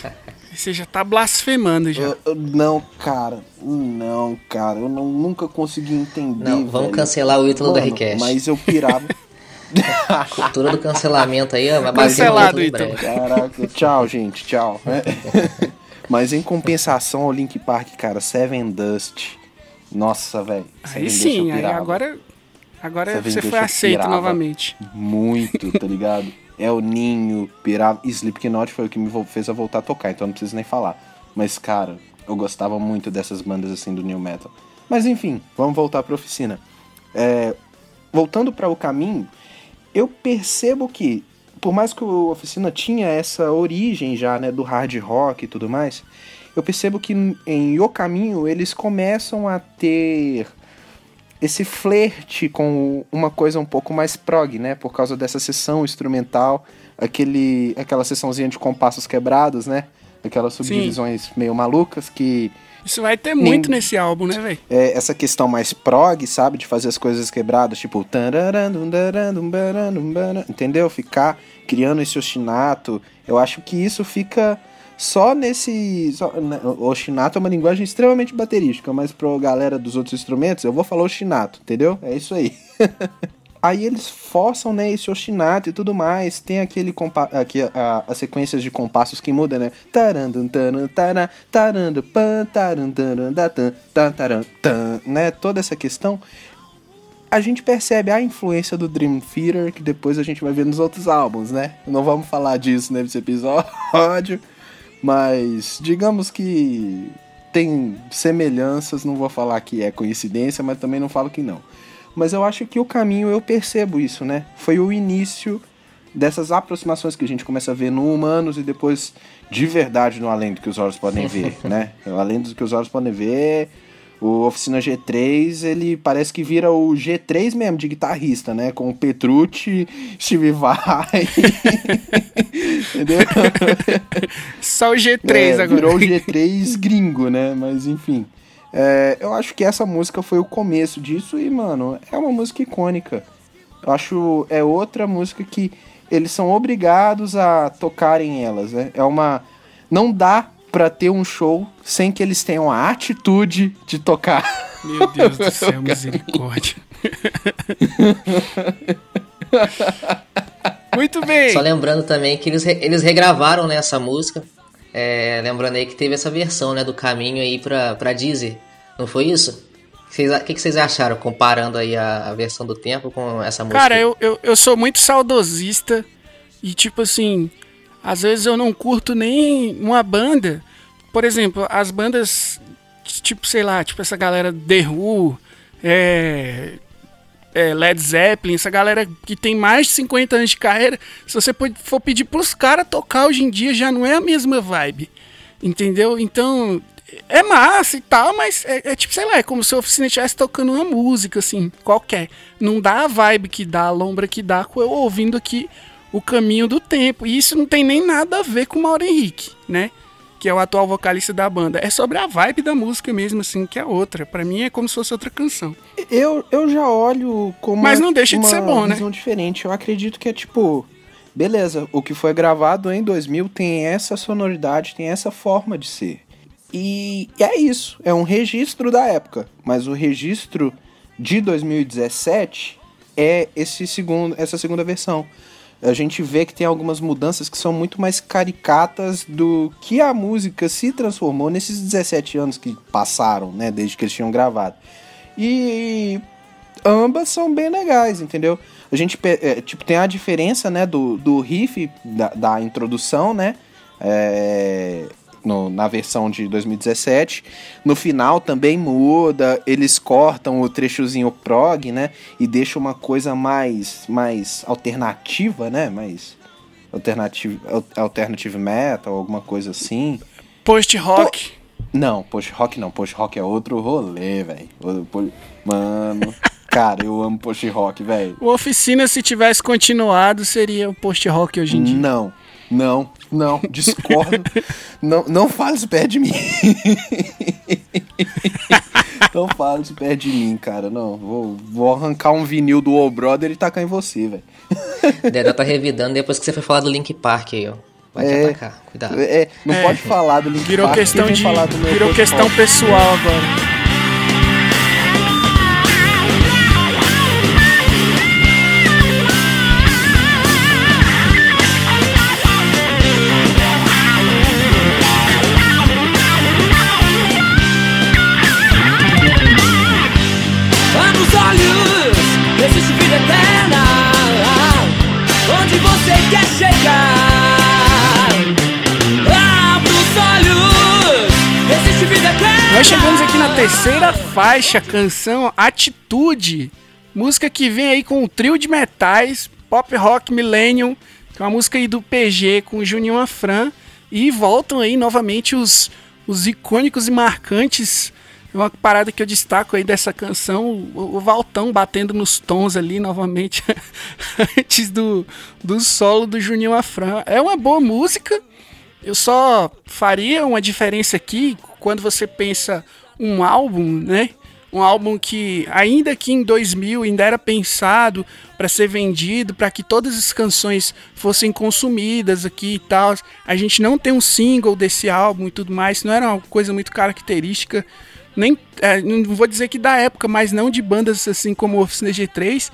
Você já tá blasfemando já. Eu- eu- não, cara, não, cara, eu não, nunca consegui entender. Não, vamos velho. cancelar o Ítalo do Mano, Request. Mas eu pirava. Cultura do cancelamento aí, ó. vai bater Cancelado, Ítalo. Caraca, tchau, gente, tchau. É. Mas em compensação ao Link Park, cara, Seven Dust. Nossa, velho. Aí sim, aí agora, agora você Dust foi aceito novamente. Muito, tá ligado? É o Ninho, pirava. Slipknot foi o que me fez a voltar a tocar, então não preciso nem falar. Mas, cara, eu gostava muito dessas bandas assim do New Metal. Mas enfim, vamos voltar pra oficina. É, voltando para o caminho, eu percebo que, por mais que o Oficina tinha essa origem já, né, do hard rock e tudo mais, eu percebo que em O Caminho eles começam a ter esse flerte com uma coisa um pouco mais prog, né, por causa dessa sessão instrumental, aquele, aquela sessãozinha de compassos quebrados, né, aquelas subdivisões meio malucas que Isso vai ter muito Nem- nesse álbum, né, velho? é, essa questão mais prog, sabe? De fazer as coisas quebradas, tipo. Entendeu? Ficar criando esse ostinato. Eu acho que isso fica só nesse. Só, né, o ostinato é uma linguagem extremamente baterística, mas pra galera dos outros instrumentos, eu vou falar ostinato, entendeu? É isso aí. Aí eles forçam, né, esse ostinato e tudo mais. Tem aquele compa aqui a, as sequências de compassos que mudam, né? Tarandum, taran, taran, tarandu, pan, taran, taran, da, tan, tan, taran, tan, né? Toda essa questão. A gente percebe a influência do Dream Theater que depois a gente vai ver nos outros álbuns, né? Não vamos falar disso nesse episódio, mas digamos que tem semelhanças, não vou falar que é coincidência, mas também não falo que não. Mas eu acho que o caminho eu percebo isso, né? Foi o início dessas aproximações que a gente começa a ver no Humanos e depois de verdade no Além do que os olhos podem ver, né? Além do que os olhos podem ver, o Oficina G3, ele parece que vira o G3 mesmo, de guitarrista, né? Com o Petrucci, Steve Vai. Entendeu? Só o G3 É, agora. Virou o G3 gringo, né? Mas enfim. É, eu acho que essa música foi o começo disso e, mano, é uma música icônica. Eu acho é outra música que eles são obrigados a tocarem elas, né? É uma. Não dá pra ter um show sem que eles tenham a atitude de tocar. Meu Deus do céu, misericórdia. Muito bem. Só lembrando também que eles, re- eles regravaram né, essa música. É, lembrando aí que teve essa versão né, do caminho aí pra, pra Deezer. Não foi isso? O que, vocês- que que vocês acharam comparando aí a, a versão do tempo com essa música? Cara, eu, eu, eu sou muito saudosista e, tipo assim, às vezes eu não curto nem uma banda. Por exemplo, as bandas, tipo, sei lá, tipo essa galera The Who, é, é, Led Zeppelin, essa galera que tem mais de 50 anos de carreira, se você for pedir pros caras tocar hoje em dia, já não é a mesma vibe. Entendeu? Então, é massa e tal, mas é, é tipo, sei lá, é como se a oficina estivesse tocando uma música, assim, qualquer. Não dá a vibe que dá, a lombra que dá eu ouvindo aqui o caminho do tempo. E isso não tem nem nada a ver com o Mauro Henrique, né? Que é o atual vocalista da banda. É sobre a vibe da música mesmo, assim, que é outra. Para mim é como se fosse outra canção. Eu, eu já olho como. Mas não deixa de ser bom, né? diferente. Eu acredito que é tipo. Beleza, o que foi gravado em 2000 tem essa sonoridade, tem essa forma de ser. E é isso, é um registro da época. Mas o registro de 2017 é esse segundo, essa segunda versão a gente vê que tem algumas mudanças que são muito mais caricatas do que a música se transformou nesses 17 anos que passaram, né, desde que eles tinham gravado. E ambas são bem legais, entendeu? A gente é, tipo tem a diferença, né, do, do riff da, da introdução, né? É, no, na versão de 2017. No final também muda, eles cortam o trechozinho prog, né? E deixam uma coisa mais, mais alternativa, né? Mais alternative, alternative metal, alguma coisa assim. Post-rock. Não, post-rock não. Post-rock é outro rolê, velho. Mano... Cara, eu amo post-rock, velho. O Oficina, se tivesse continuado, seria o post-rock hoje em dia. Não, não, não, discordo. não, não fale isso perto de mim. não fale isso perto de mim, cara. Não, vou, vou arrancar um vinil do Old Brother e tacar em você, velho. Deda tá revidando depois que você foi falar do Link Park aí, ó. Vai é, te atacar, cuidado. É, não é, pode falar do Link virou Park. Questão de, virou questão pessoal agora. Terceira faixa, canção Atitude, música que vem aí com o trio de metais, pop rock millennium, que é uma música aí do PG com o Juninho Afran, e voltam aí novamente os, os icônicos e marcantes. Uma parada que eu destaco aí dessa canção, o, o Valtão batendo nos tons ali novamente, antes do, do solo do Juninho Afran. É uma boa música, eu só faria uma diferença aqui quando você pensa um álbum, né? Um álbum que, ainda que em 2000 ainda era pensado para ser vendido, para que todas as canções fossem consumidas aqui e tal. A gente não tem um single desse álbum e tudo mais, não era uma coisa muito característica nem é, não vou dizer que da época, mas não de bandas assim como Oficina G3,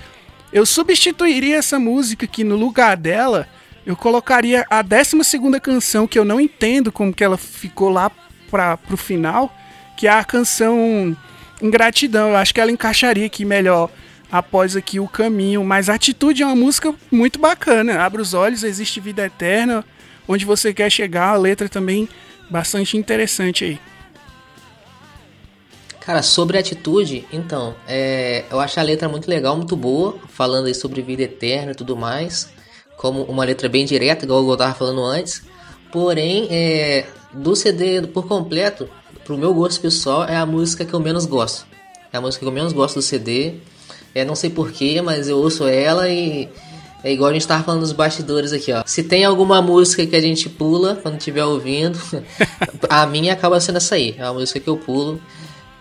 eu substituiria essa música que no lugar dela eu colocaria a 12 segunda canção que eu não entendo como que ela ficou lá para pro final, que é a canção Ingratidão. Eu acho que ela encaixaria aqui melhor após aqui o caminho, mas Atitude é uma música muito bacana. Abre os olhos, existe vida eterna, onde você quer chegar, a letra também bastante interessante aí. Cara, sobre atitude, então, é, eu acho a letra muito legal, muito boa, falando aí sobre vida eterna e tudo mais, como uma letra bem direta, igual eu tava falando antes. Porém, é, do CD por completo, pro meu gosto pessoal, é a música que eu menos gosto. É a música que eu menos gosto do CD. É, não sei porquê, mas eu ouço ela e é igual a gente tava falando dos bastidores aqui, ó. Se tem alguma música que a gente pula quando estiver ouvindo, a minha acaba sendo essa aí. É uma música que eu pulo.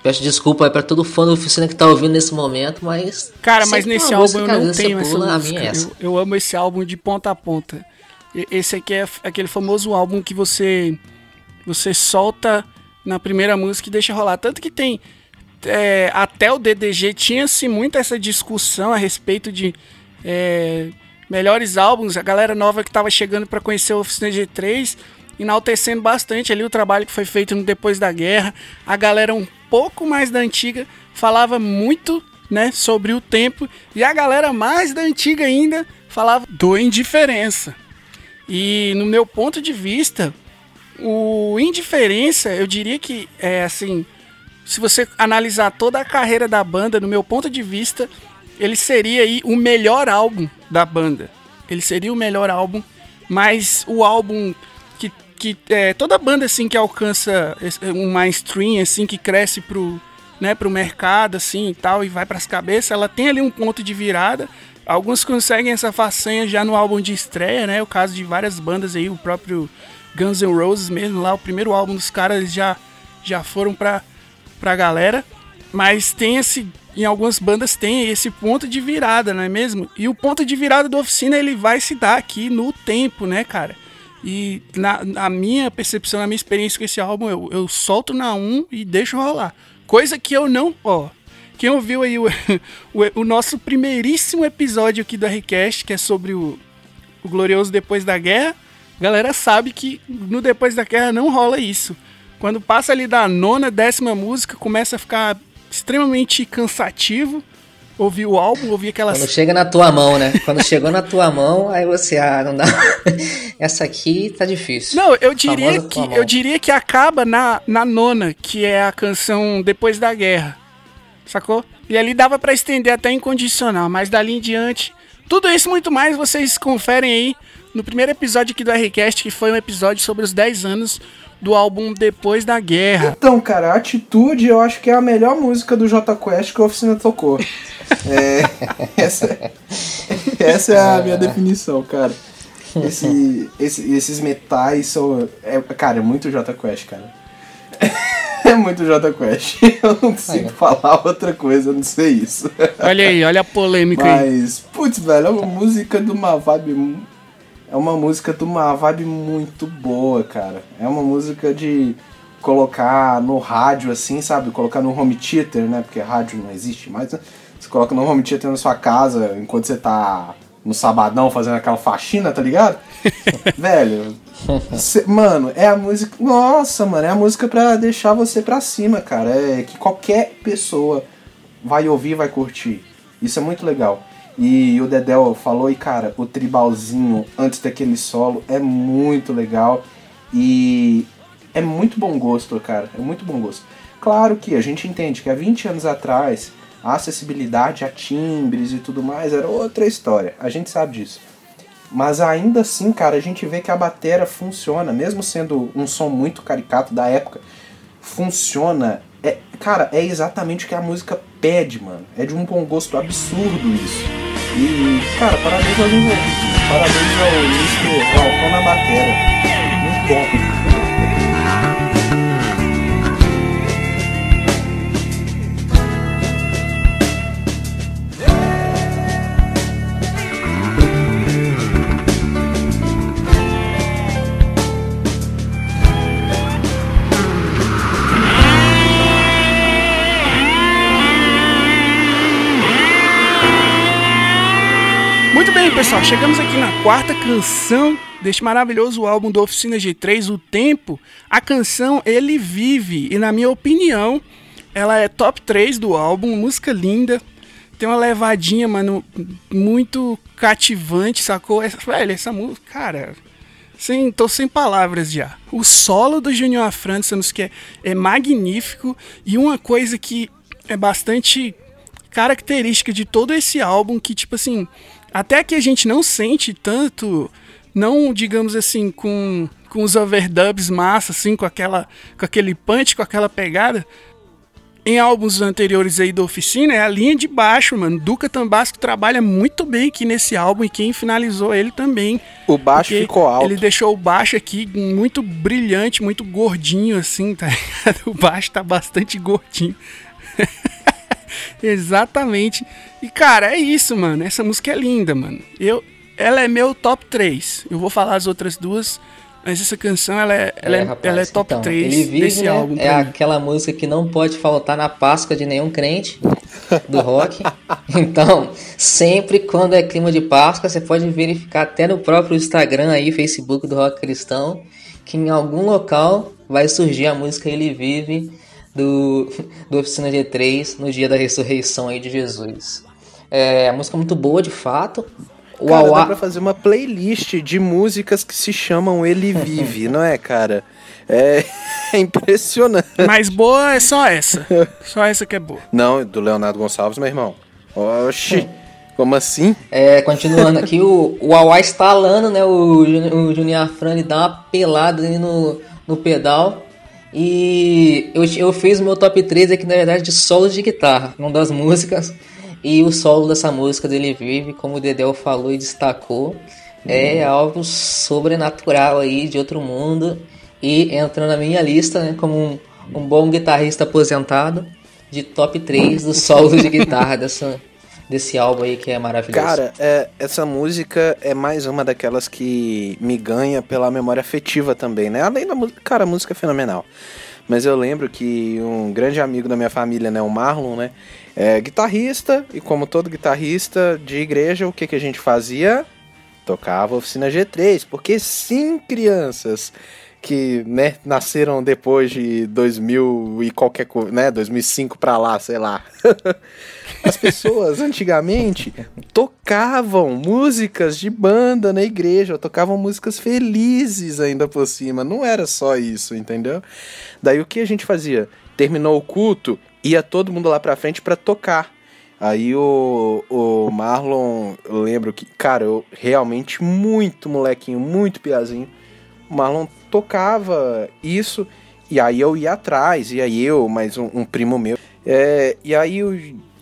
Peço desculpa aí pra todo fã da oficina que tá ouvindo nesse momento, mas. Cara, mas nesse álbum eu não tenho essa pula, música. É essa. Eu, eu, amo esse álbum de ponta a ponta. Esse aqui é aquele famoso álbum que você. Você solta na primeira música e deixa rolar. Tanto que tem. É, até o DDG tinha-se muito essa discussão a respeito de. É, melhores álbuns, a galera nova que tava chegando para conhecer a Oficina G3 enaltecendo bastante ali o trabalho que foi feito no depois da guerra. A galera um pouco mais da antiga falava muito, né, sobre o tempo e a galera mais da antiga ainda falava do indiferença. E no meu ponto de vista, o indiferença, eu diria que é assim, se você analisar toda a carreira da banda, no meu ponto de vista, ele seria aí o melhor álbum da banda. Ele seria o melhor álbum, mas o álbum que é, toda banda assim que alcança um mainstream assim que cresce pro né, pro mercado assim e tal e vai para as cabeças, ela tem ali um ponto de virada. Alguns conseguem essa façanha já no álbum de estreia, né? O caso de várias bandas aí, o próprio Guns N' Roses mesmo, lá o primeiro álbum dos caras já, já foram pra, pra galera. Mas tem esse. Em algumas bandas tem esse ponto de virada, não é mesmo? E o ponto de virada da oficina ele vai se dar aqui no tempo, né, cara? E na, na minha percepção, na minha experiência com esse álbum, eu, eu solto na 1 e deixo rolar. Coisa que eu não. Ó, quem ouviu aí o, o, o nosso primeiríssimo episódio aqui do Rcast, que é sobre o, o Glorioso Depois da Guerra, a galera sabe que no Depois da Guerra não rola isso. Quando passa ali da nona, décima música, começa a ficar extremamente cansativo ouvir o álbum, ouvir aquelas. Quando chega na tua mão, né? Quando chegou na tua mão, aí você, ah, não dá. Essa aqui tá difícil. Não, eu diria que eu diria que acaba na, na nona, que é a canção Depois da Guerra. Sacou? E ali dava para estender até incondicional, mas dali em diante, tudo isso muito mais vocês conferem aí no primeiro episódio aqui do Rcast, que foi um episódio sobre os 10 anos do álbum Depois da Guerra. Então, cara, a Atitude eu acho que é a melhor música do J Quest que a oficina tocou. é, essa, essa é a minha definição, cara. Esse, esse, esses metais são. É, cara, é muito J Quest, cara. É muito J Quest. Eu não consigo falar outra coisa, não sei isso. Olha aí, olha a polêmica Mas, aí. Mas, putz, velho, é uma música de uma vibe é uma música de uma vibe muito boa, cara. É uma música de colocar no rádio, assim, sabe? Colocar no home theater, né? Porque rádio não existe mais. Né? Você coloca no home theater na sua casa enquanto você tá no sabadão fazendo aquela faxina, tá ligado? Velho, mano, é a música. Nossa, mano, é a música pra deixar você pra cima, cara. É que qualquer pessoa vai ouvir vai curtir. Isso é muito legal. E o Dedel falou, e cara, o tribalzinho antes daquele solo é muito legal e é muito bom gosto, cara. É muito bom gosto. Claro que a gente entende que há 20 anos atrás a acessibilidade a timbres e tudo mais era outra história. A gente sabe disso. Mas ainda assim, cara, a gente vê que a bateria funciona, mesmo sendo um som muito caricato da época, funciona. É, cara, é exatamente o que a música pede, mano. É de um bom gosto absurdo isso. E, cara, parabéns aos envolvidos. Parabéns ao Mr. Galvão na batera. Muito bom. Pessoal, chegamos aqui na quarta canção deste maravilhoso álbum do Oficina G3, O Tempo. A canção Ele Vive, e na minha opinião, ela é top 3 do álbum, música linda, tem uma levadinha, mano, muito cativante, sacou? Essa, velho, essa música, cara, sem, tô sem palavras já. O solo do Junior Afransons, que é, é magnífico, e uma coisa que é bastante característica de todo esse álbum, que, tipo assim, até que a gente não sente tanto, não digamos assim, com, com os overdubs massa, assim, com, aquela, com aquele punch, com aquela pegada. Em álbuns anteriores aí da oficina, é a linha de baixo, mano. Duca Tambasco trabalha muito bem aqui nesse álbum e quem finalizou ele também. O baixo ficou alto. Ele deixou o baixo aqui muito brilhante, muito gordinho, assim, tá ligado? O baixo tá bastante gordinho. Exatamente. E cara, é isso, mano. Essa música é linda, mano. Eu, ela é meu top 3. Eu vou falar as outras duas, mas essa canção ela é, ela é, é, rapaz, ela é top então, 3 vive, desse né, álbum. É aquela música que não pode faltar na Páscoa de nenhum crente do rock. então, sempre quando é clima de Páscoa, você pode verificar até no próprio Instagram aí, Facebook do Rock Cristão, que em algum local vai surgir a música Ele Vive do, do Oficina G3 no dia da ressurreição aí de Jesus. É a música é muito boa, de fato. O cara, Auá... dá pra fazer uma playlist de músicas que se chamam Ele Vive, não é, cara? É, é, impressionante. Mas boa é só essa. Só essa que é boa. Não, do Leonardo Gonçalves, meu irmão. Oxi. Como assim? É, continuando aqui, o, o Auá instalando, né? O, o Junior Fran dá uma pelada ali no, no pedal. E eu, eu fiz o meu top 3 aqui, na verdade, de solos de guitarra, uma das músicas. E o solo dessa música dele vive, como o Dedel falou e destacou, é algo sobrenatural aí, de outro mundo. E entra na minha lista né, como um, um bom guitarrista aposentado de top 3 do solo de guitarra dessa, desse álbum aí que é maravilhoso. Cara, é, essa música é mais uma daquelas que me ganha pela memória afetiva também, né? Além da música, cara, a música é fenomenal. Mas eu lembro que um grande amigo da minha família, né, o Marlon, né, é guitarrista, e como todo guitarrista de igreja, o que, que a gente fazia? Tocava oficina G3, porque sim, crianças, que, né, nasceram depois de 2000 e qualquer coisa, né, 2005 pra lá, sei lá. As pessoas antigamente tocavam músicas de banda na igreja, tocavam músicas felizes ainda por cima, não era só isso, entendeu? Daí o que a gente fazia? Terminou o culto, ia todo mundo lá pra frente para tocar. Aí o, o Marlon, eu lembro que, cara, eu realmente muito molequinho, muito piazinho, o Marlon tocava isso, e aí eu ia atrás, e aí eu, mais um, um primo meu. É, e aí eu,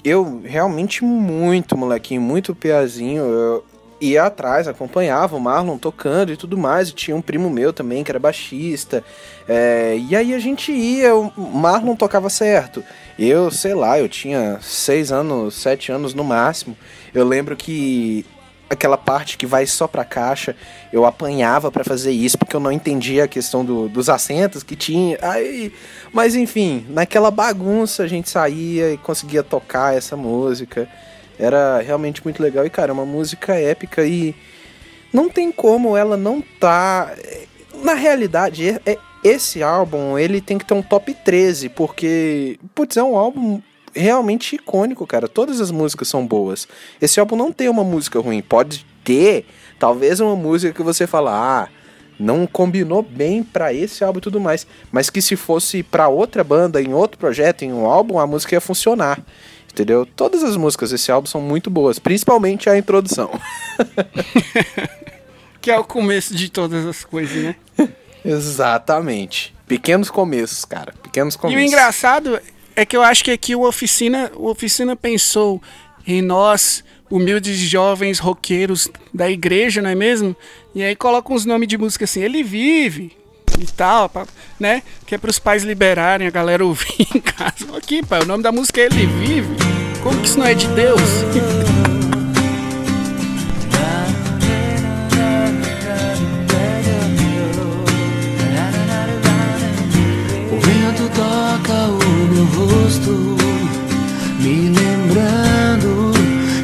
eu, realmente muito molequinho, muito piazinho, eu ia atrás, acompanhava o Marlon tocando e tudo mais, e tinha um primo meu também que era baixista. É, e aí a gente ia, o Marlon tocava certo. Eu, sei lá, eu tinha seis anos, sete anos no máximo. Eu lembro que aquela parte que vai só pra caixa, eu apanhava para fazer isso, porque eu não entendia a questão do, dos assentos que tinha. Aí, mas enfim, naquela bagunça a gente saía e conseguia tocar essa música. Era realmente muito legal e, cara, é uma música épica e não tem como ela não tá. Na realidade, é, é, esse álbum ele tem que ter um top 13, porque, putz, é um álbum realmente icônico, cara. Todas as músicas são boas. Esse álbum não tem uma música ruim. Pode ter, talvez, uma música que você fala, ah, não combinou bem para esse álbum e tudo mais. Mas que se fosse para outra banda, em outro projeto, em um álbum, a música ia funcionar. Entendeu? Todas as músicas desse álbum são muito boas, principalmente a introdução. que é o começo de todas as coisas, né? Exatamente. Pequenos começos, cara. Pequenos começos. E o engraçado é que eu acho que aqui o Oficina, o Oficina pensou em nós, humildes jovens roqueiros da igreja, não é mesmo? E aí coloca uns nomes de música assim, ele vive e tal, né? Que é para os pais liberarem a galera ouvir em casa. Aqui, pai, o nome da música é Ele Vive. Como que isso não é de Deus? rosto, me lembrando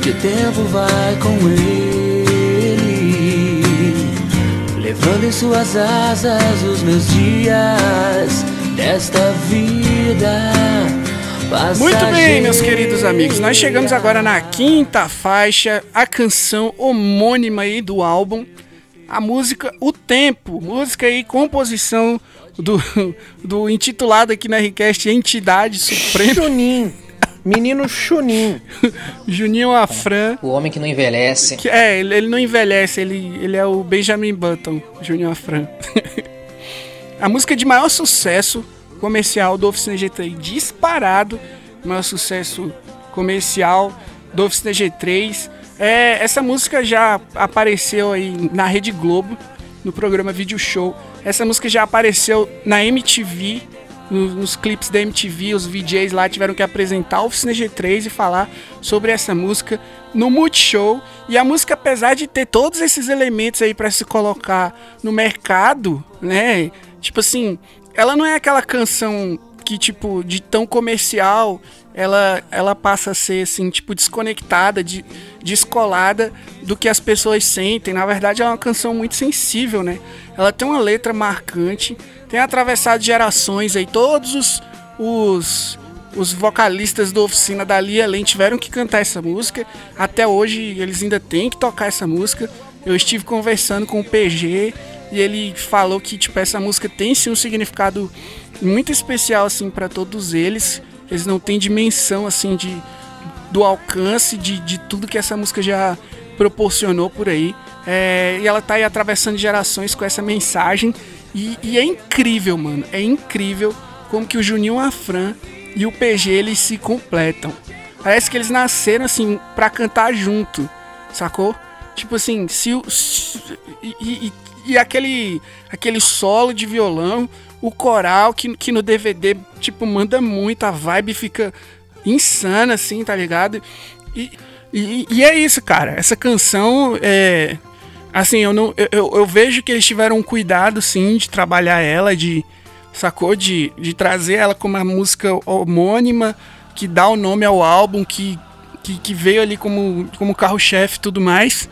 que o tempo vai com ele, levando em suas asas os meus dias desta vida. Muito bem, meus queridos amigos, nós chegamos agora na quinta faixa, a canção homônima aí do álbum, a música O Tempo, música e composição do, do intitulado aqui na Request Entidade Suprema. Chunin. Menino Chunin. Juninho Afran. O homem que não envelhece. Que, é, ele, ele, não envelhece, ele, ele é o Benjamin Button, Juninho Afran. a música de maior sucesso comercial do Oficina G3, disparado, maior sucesso comercial do Oficina G3. É, essa música já apareceu aí na Rede Globo, no programa Video Show essa música já apareceu na MTV, nos, nos clipes da MTV, os VJs lá tiveram que apresentar o Oficina G3 e falar sobre essa música no Multishow. E a música, apesar de ter todos esses elementos aí para se colocar no mercado, né? Tipo assim, ela não é aquela canção que, tipo, de tão comercial, ela, ela passa a ser, assim, tipo, desconectada, de, descolada do que as pessoas sentem. Na verdade, é uma canção muito sensível, né? Ela tem uma letra marcante, tem atravessado gerações aí. Todos os, os, os vocalistas da oficina dali além tiveram que cantar essa música. Até hoje eles ainda têm que tocar essa música. Eu estive conversando com o PG e ele falou que tipo essa música tem sim um significado muito especial assim para todos eles. Eles não têm dimensão assim de do alcance de, de tudo que essa música já proporcionou por aí. É, e ela tá aí atravessando gerações com essa mensagem. E, e, é incrível, mano. É incrível como que o Juninho Afran e o PG eles se completam. Parece que eles nasceram assim para cantar junto, sacou? Tipo assim, se, o e, e, e, aquele aquele solo de violão, o coral que, que no DVD tipo manda muito, a vibe fica insana assim, tá ligado? E, e, e é isso, cara. Essa canção é assim, eu não eu, eu vejo que eles tiveram um cuidado sim de trabalhar ela, de sacou de, de trazer ela como uma música homônima que dá o nome ao álbum, que, que, que veio ali como, como carro-chefe e tudo mais.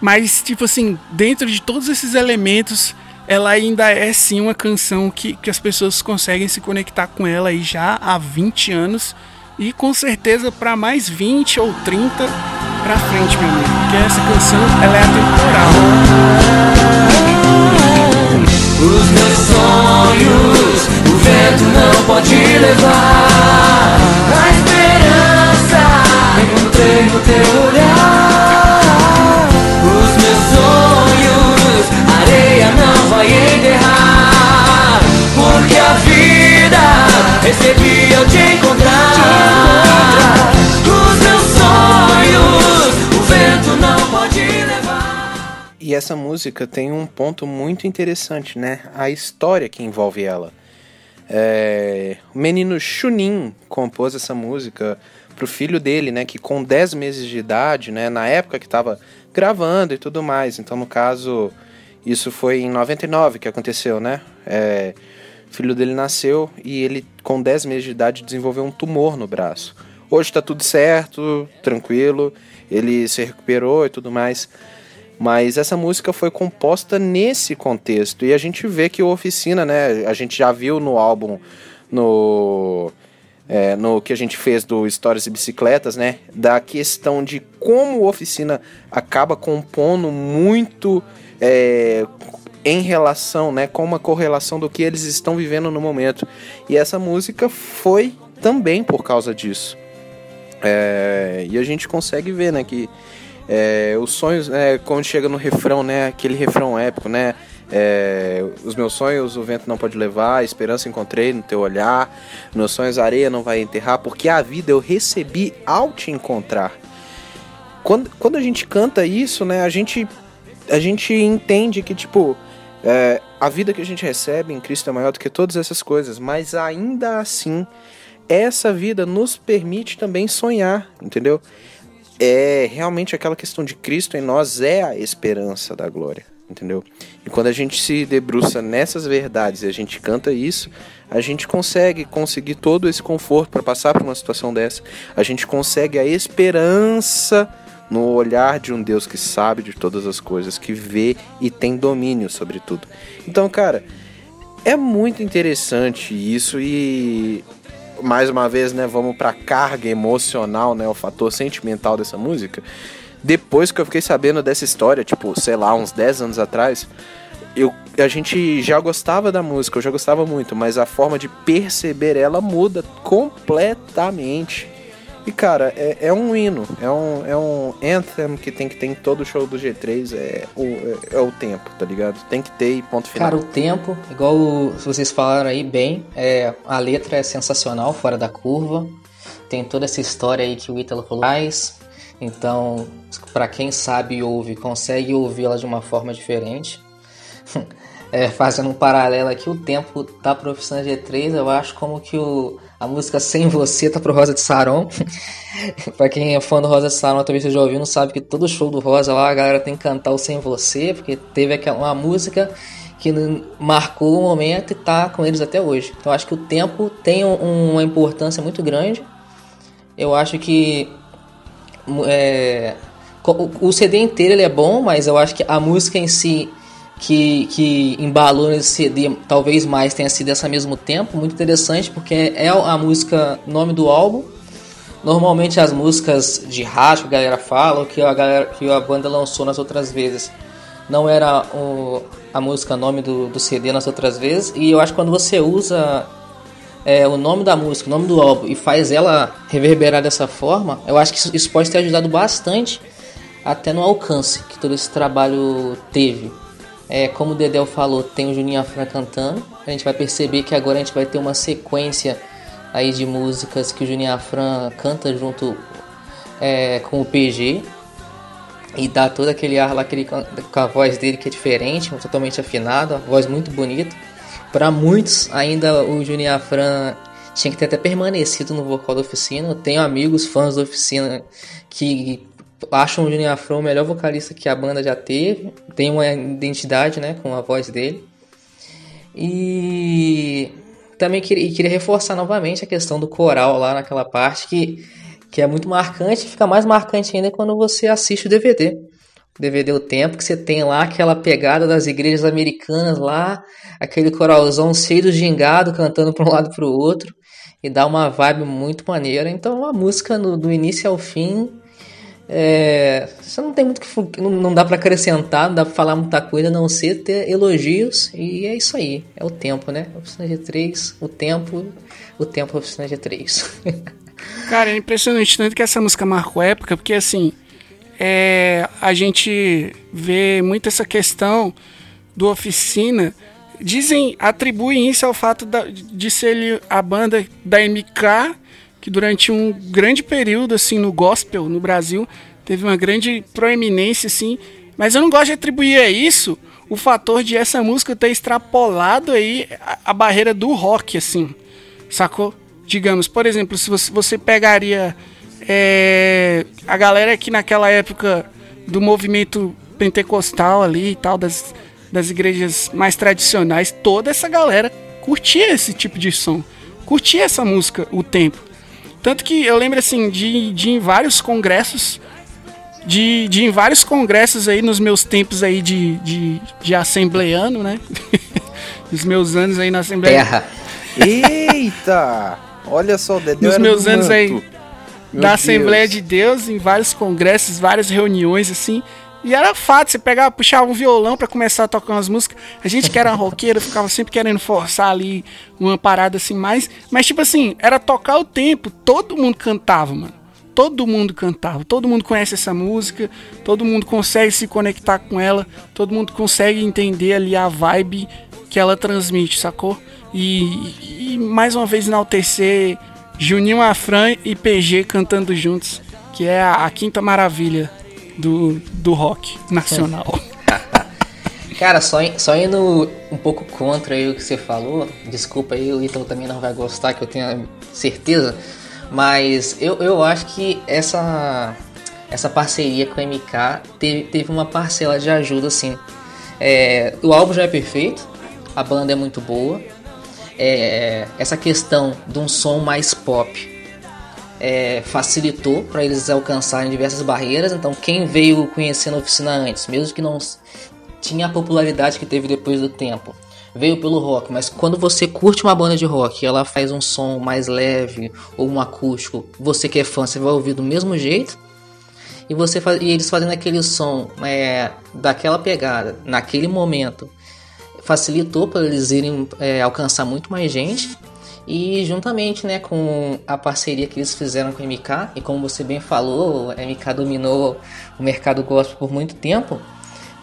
Mas, tipo assim, dentro de todos esses elementos, ela ainda é sim uma canção que, que as pessoas conseguem se conectar com ela aí já há 20 anos. E com certeza para mais 20 ou 30 pra frente, meu amigo. Porque essa canção, ela é atemporal. Os meus sonhos, o vento não pode levar. A esperança encontrei no teu olhar. Vai enterrar. Porque a vida recebi ao te encontrar. Os meus sonhos, o vento não pode levar. E essa música tem um ponto muito interessante, né? A história que envolve ela. É, o menino Chunin compôs essa música pro filho dele, né? Que com 10 meses de idade, né? Na época que estava gravando e tudo mais. Então, no caso, isso foi em 99 que aconteceu, né? É, o filho dele nasceu e ele, com 10 meses de idade, desenvolveu um tumor no braço. Hoje tá tudo certo, tranquilo, ele se recuperou e tudo mais. Mas essa música foi composta nesse contexto. E a gente vê que o Oficina, né? A gente já viu no álbum, no, é, no que a gente fez do Histórias e Bicicletas, né? Da questão de como o Oficina acaba compondo muito é, em relação, né? Com uma correlação do que eles estão vivendo no momento. E essa música foi também por causa disso. É, e a gente consegue ver, né? Que é, os sonhos, é, quando chega no refrão, né? Aquele refrão épico, né? É, os meus sonhos o vento não pode levar, a esperança encontrei no teu olhar, meus sonhos a areia não vai enterrar, porque a vida eu recebi ao te encontrar. Quando, quando a gente canta isso, né? A gente, a gente entende que, tipo, é, a vida que a gente recebe em Cristo é maior do que todas essas coisas, mas ainda assim, essa vida nos permite também sonhar, entendeu? é realmente aquela questão de Cristo em nós é a esperança da glória, entendeu? E quando a gente se debruça nessas verdades e a gente canta isso, a gente consegue conseguir todo esse conforto para passar por uma situação dessa. A gente consegue a esperança no olhar de um Deus que sabe de todas as coisas, que vê e tem domínio sobre tudo. Então, cara, é muito interessante isso e mais uma vez, né, vamos pra carga emocional, né, o fator sentimental dessa música. Depois que eu fiquei sabendo dessa história, tipo, sei lá, uns 10 anos atrás, eu, a gente já gostava da música, eu já gostava muito, mas a forma de perceber ela muda completamente. E cara, é, é, um hino, é um, é um anthem que tem que ter em todo show do G3, é o, é, é, o tempo, tá ligado? Tem que ter e ponto final. Cara, o tempo, igual vocês falaram aí bem, é, a letra é sensacional, fora da curva. Tem toda essa história aí que o Ítalo falou. Então, para quem sabe e ouve, consegue ouvi-la de uma forma diferente. é, fazendo um paralelo aqui, o tempo da profissão G3, eu acho como que o, a música Sem Você tá pro Rosa de Saron. pra quem é fã do Rosa de Saron, talvez você já ouviu, não sabe que todo show do Rosa lá a galera tem que cantar o Sem Você, porque teve aquela, uma música que marcou o momento e tá com eles até hoje. Então acho que o tempo tem um, uma importância muito grande. Eu acho que é, o, o CD inteiro ele é bom, mas eu acho que a música em si que, que embalou nesse CD, talvez mais tenha sido essa mesmo tempo, muito interessante, porque é a música nome do álbum. Normalmente as músicas de rádio que a galera fala, que a, galera, que a banda lançou nas outras vezes, não era o, a música nome do, do CD nas outras vezes. E eu acho que quando você usa é, o nome da música, o nome do álbum e faz ela reverberar dessa forma, eu acho que isso, isso pode ter ajudado bastante até no alcance que todo esse trabalho teve. É, como o Dedel falou, tem o Juninho Afra cantando. A gente vai perceber que agora a gente vai ter uma sequência aí de músicas que o Juninho Afran canta junto é, com o PG e dá todo aquele ar lá aquele, com a voz dele que é diferente, totalmente afinada, voz muito bonita. Para muitos, ainda o Juninho Afran tinha que ter até permanecido no vocal da oficina. Eu tenho amigos fãs da oficina que acham o Juninho Afran o melhor vocalista que a banda já teve, tem uma identidade né, com a voz dele. E também queria, queria reforçar novamente a questão do coral lá naquela parte que que é muito marcante, fica mais marcante ainda quando você assiste o DVD. O DVD O Tempo, que você tem lá aquela pegada das igrejas americanas lá, aquele coralzão cheio de gingado cantando para um lado para o outro, e dá uma vibe muito maneira. Então a música no, do início ao fim, é, você não tem muito que não, não dá para acrescentar, não dá para falar muita coisa, a não ser ter elogios, e é isso aí, é o tempo, né? Oficina G3, o tempo, o tempo Oficina G3. Cara, é impressionante tanto que essa música marcou época, porque assim, é, a gente vê muito essa questão do Oficina. Dizem, atribuem isso ao fato da, de ser a banda da MK, que durante um grande período, assim, no gospel no Brasil, teve uma grande proeminência, assim. Mas eu não gosto de atribuir a isso o fator de essa música ter extrapolado aí a, a barreira do rock, assim, sacou? digamos, por exemplo, se você, você pegaria é, a galera que naquela época do movimento pentecostal ali e tal, das, das igrejas mais tradicionais, toda essa galera curtia esse tipo de som, curtia essa música o tempo. Tanto que eu lembro assim de, de em vários congressos, de, de em vários congressos aí nos meus tempos aí de, de, de assembleano, né? Os meus anos aí na Assembleia. Terra. Eita! Olha só, o Dedé Nos meus anos manto. aí Meu da Deus. Assembleia de Deus, em vários congressos, várias reuniões assim. E era fato, você pegava, puxava um violão pra começar a tocar umas músicas. A gente que era roqueiro ficava sempre querendo forçar ali uma parada assim mais. Mas tipo assim, era tocar o tempo, todo mundo cantava, mano. Todo mundo cantava, todo mundo conhece essa música, todo mundo consegue se conectar com ela, todo mundo consegue entender ali a vibe que ela transmite, sacou? E, e mais uma vez enaltecer Juninho Afran e PG cantando juntos, que é a, a quinta maravilha do, do rock nacional. Cara, só, só indo um pouco contra aí o que você falou, desculpa aí, o Ítalo também não vai gostar, que eu tenho certeza, mas eu, eu acho que essa, essa parceria com a MK teve, teve uma parcela de ajuda, assim. É, o álbum já é perfeito, a banda é muito boa, é, essa questão de um som mais pop é, facilitou para eles alcançarem diversas barreiras. Então, quem veio conhecendo a oficina antes, mesmo que não tinha a popularidade que teve depois do tempo, veio pelo rock. Mas quando você curte uma banda de rock ela faz um som mais leve ou um acústico, você que é fã, você vai ouvir do mesmo jeito. E, você faz, e eles fazendo aquele som é, daquela pegada, naquele momento, facilitou para eles irem é, alcançar muito mais gente. E juntamente né, com a parceria que eles fizeram com a MK, e como você bem falou, a MK dominou o mercado gospel por muito tempo.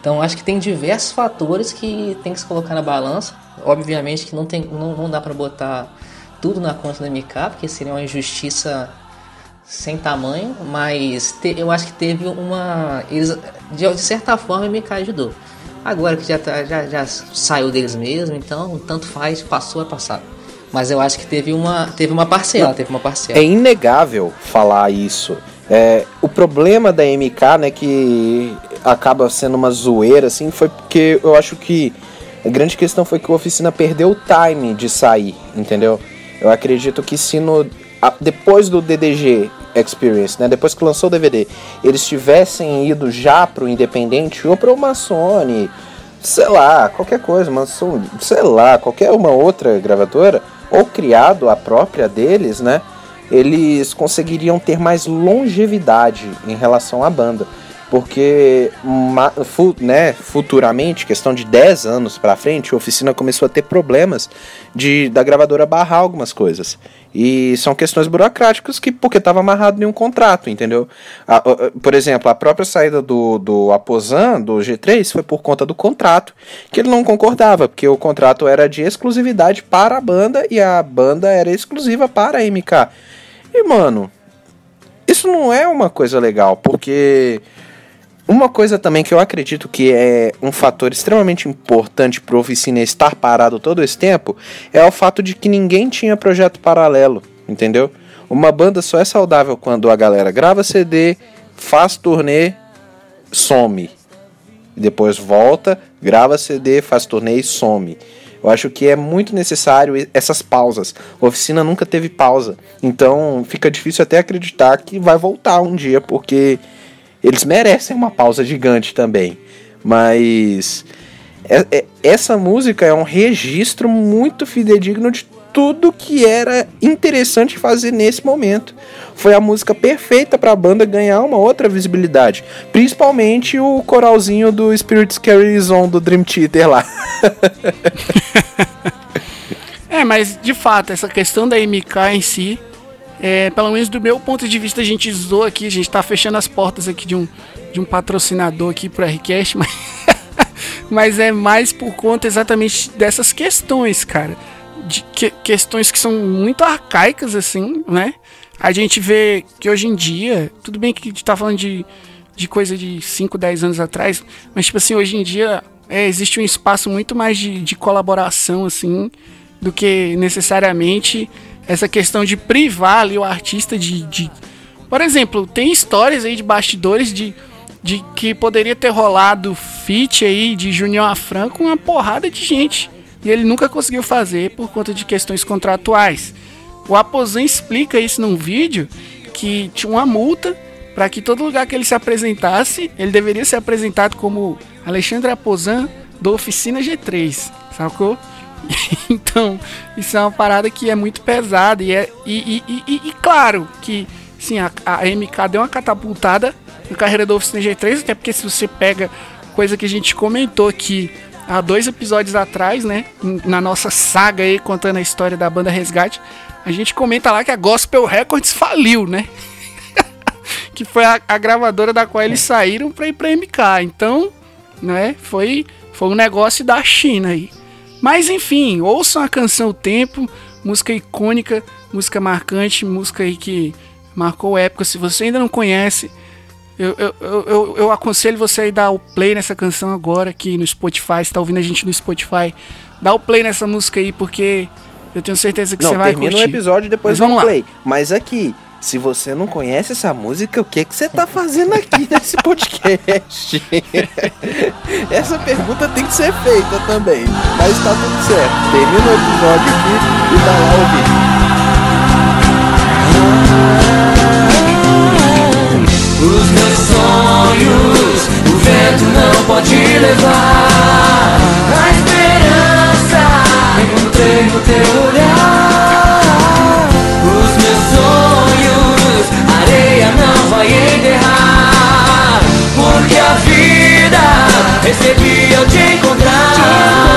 Então acho que tem diversos fatores que tem que se colocar na balança. Obviamente que não, tem, não, não dá para botar tudo na conta da MK, porque seria uma injustiça sem tamanho, mas te- eu acho que teve uma. Eles, de, de certa forma, a MK ajudou. Agora que já, tá, já, já saiu deles mesmo, então tanto faz, passou é passado. Mas eu acho que teve uma, teve uma parcela, teve uma parcela. É inegável falar isso. É, o problema da MK, né, que acaba sendo uma zoeira, assim, foi porque eu acho que a grande questão foi que a oficina perdeu o time de sair, entendeu? Eu acredito que se no, depois do DDG Experience, né, depois que lançou o DVD, eles tivessem ido já pro Independente ou pra uma Sony, sei lá, qualquer coisa, Sony, sei lá, qualquer uma outra gravadora, ou criado a própria deles, né? Eles conseguiriam ter mais longevidade em relação à banda. Porque né, futuramente, questão de 10 anos para frente, a oficina começou a ter problemas de da gravadora barrar algumas coisas. E são questões burocráticas que porque estava amarrado em um contrato, entendeu? A, a, por exemplo, a própria saída do, do Aposan, do G3, foi por conta do contrato, que ele não concordava, porque o contrato era de exclusividade para a banda e a banda era exclusiva para a MK. E, mano, isso não é uma coisa legal, porque uma coisa também que eu acredito que é um fator extremamente importante para o oficina estar parado todo esse tempo é o fato de que ninguém tinha projeto paralelo, entendeu? Uma banda só é saudável quando a galera grava CD, faz turnê, some. Depois volta, grava CD, faz turnê e some. Eu acho que é muito necessário essas pausas. A oficina nunca teve pausa. Então fica difícil até acreditar que vai voltar um dia, porque eles merecem uma pausa gigante também. Mas é, é, essa música é um registro muito fidedigno de tudo que era interessante fazer nesse momento. Foi a música perfeita para a banda ganhar uma outra visibilidade, principalmente o coralzinho do Spirit Carry On do Dream Theater lá. é, mas de fato, essa questão da MK em si é, pelo menos do meu ponto de vista, a gente zoa aqui, a gente tá fechando as portas aqui de um, de um patrocinador aqui pro Rcast, mas, mas é mais por conta exatamente dessas questões, cara. De que, questões que são muito arcaicas, assim, né? A gente vê que hoje em dia, tudo bem que a gente tá falando de, de coisa de 5, 10 anos atrás, mas tipo assim, hoje em dia é, existe um espaço muito mais de, de colaboração, assim, do que necessariamente essa questão de privar ali o artista de, de. Por exemplo, tem histórias aí de bastidores de, de que poderia ter rolado feat aí de Junior Afran com uma porrada de gente. E ele nunca conseguiu fazer por conta de questões contratuais. O Aposan explica isso num vídeo que tinha uma multa para que todo lugar que ele se apresentasse, ele deveria ser apresentado como Alexandre Aposan do Oficina G3, sacou? então, isso é uma parada que é muito pesada. E, é, e, e, e, e claro que sim, a, a, MK deu uma catapultada na carreira do Oficina G3, até porque se você pega coisa que a gente comentou aqui há dois episódios atrás, né? Na nossa saga aí, contando a história da banda Resgate, a gente comenta lá que a Gospel Records faliu, né? que foi a, a, gravadora da qual eles saíram para ir pra MK. Então, né? Foi, foi um negócio da China aí. Mas enfim, ouçam a canção O Tempo, música icônica, música marcante, música aí que marcou época. Se você ainda não conhece, eu, eu, eu, eu aconselho você a dar o play nessa canção agora aqui no Spotify. Está ouvindo a gente no Spotify? Dá o play nessa música aí, porque eu tenho certeza que não, você vai curtir. termina o episódio depois vamos play. Lá. Mas aqui, se você não conhece essa música, o que é que você tá fazendo aqui nesse podcast? essa pergunta tem que ser feita também. Mas tá tudo certo. Termina o episódio aqui e dá lá o vídeo. Os meus sonhos, o vento não pode levar. A esperança encontrei no teu olhar. vai enterrar. Porque a vida recebia eu te encontrar.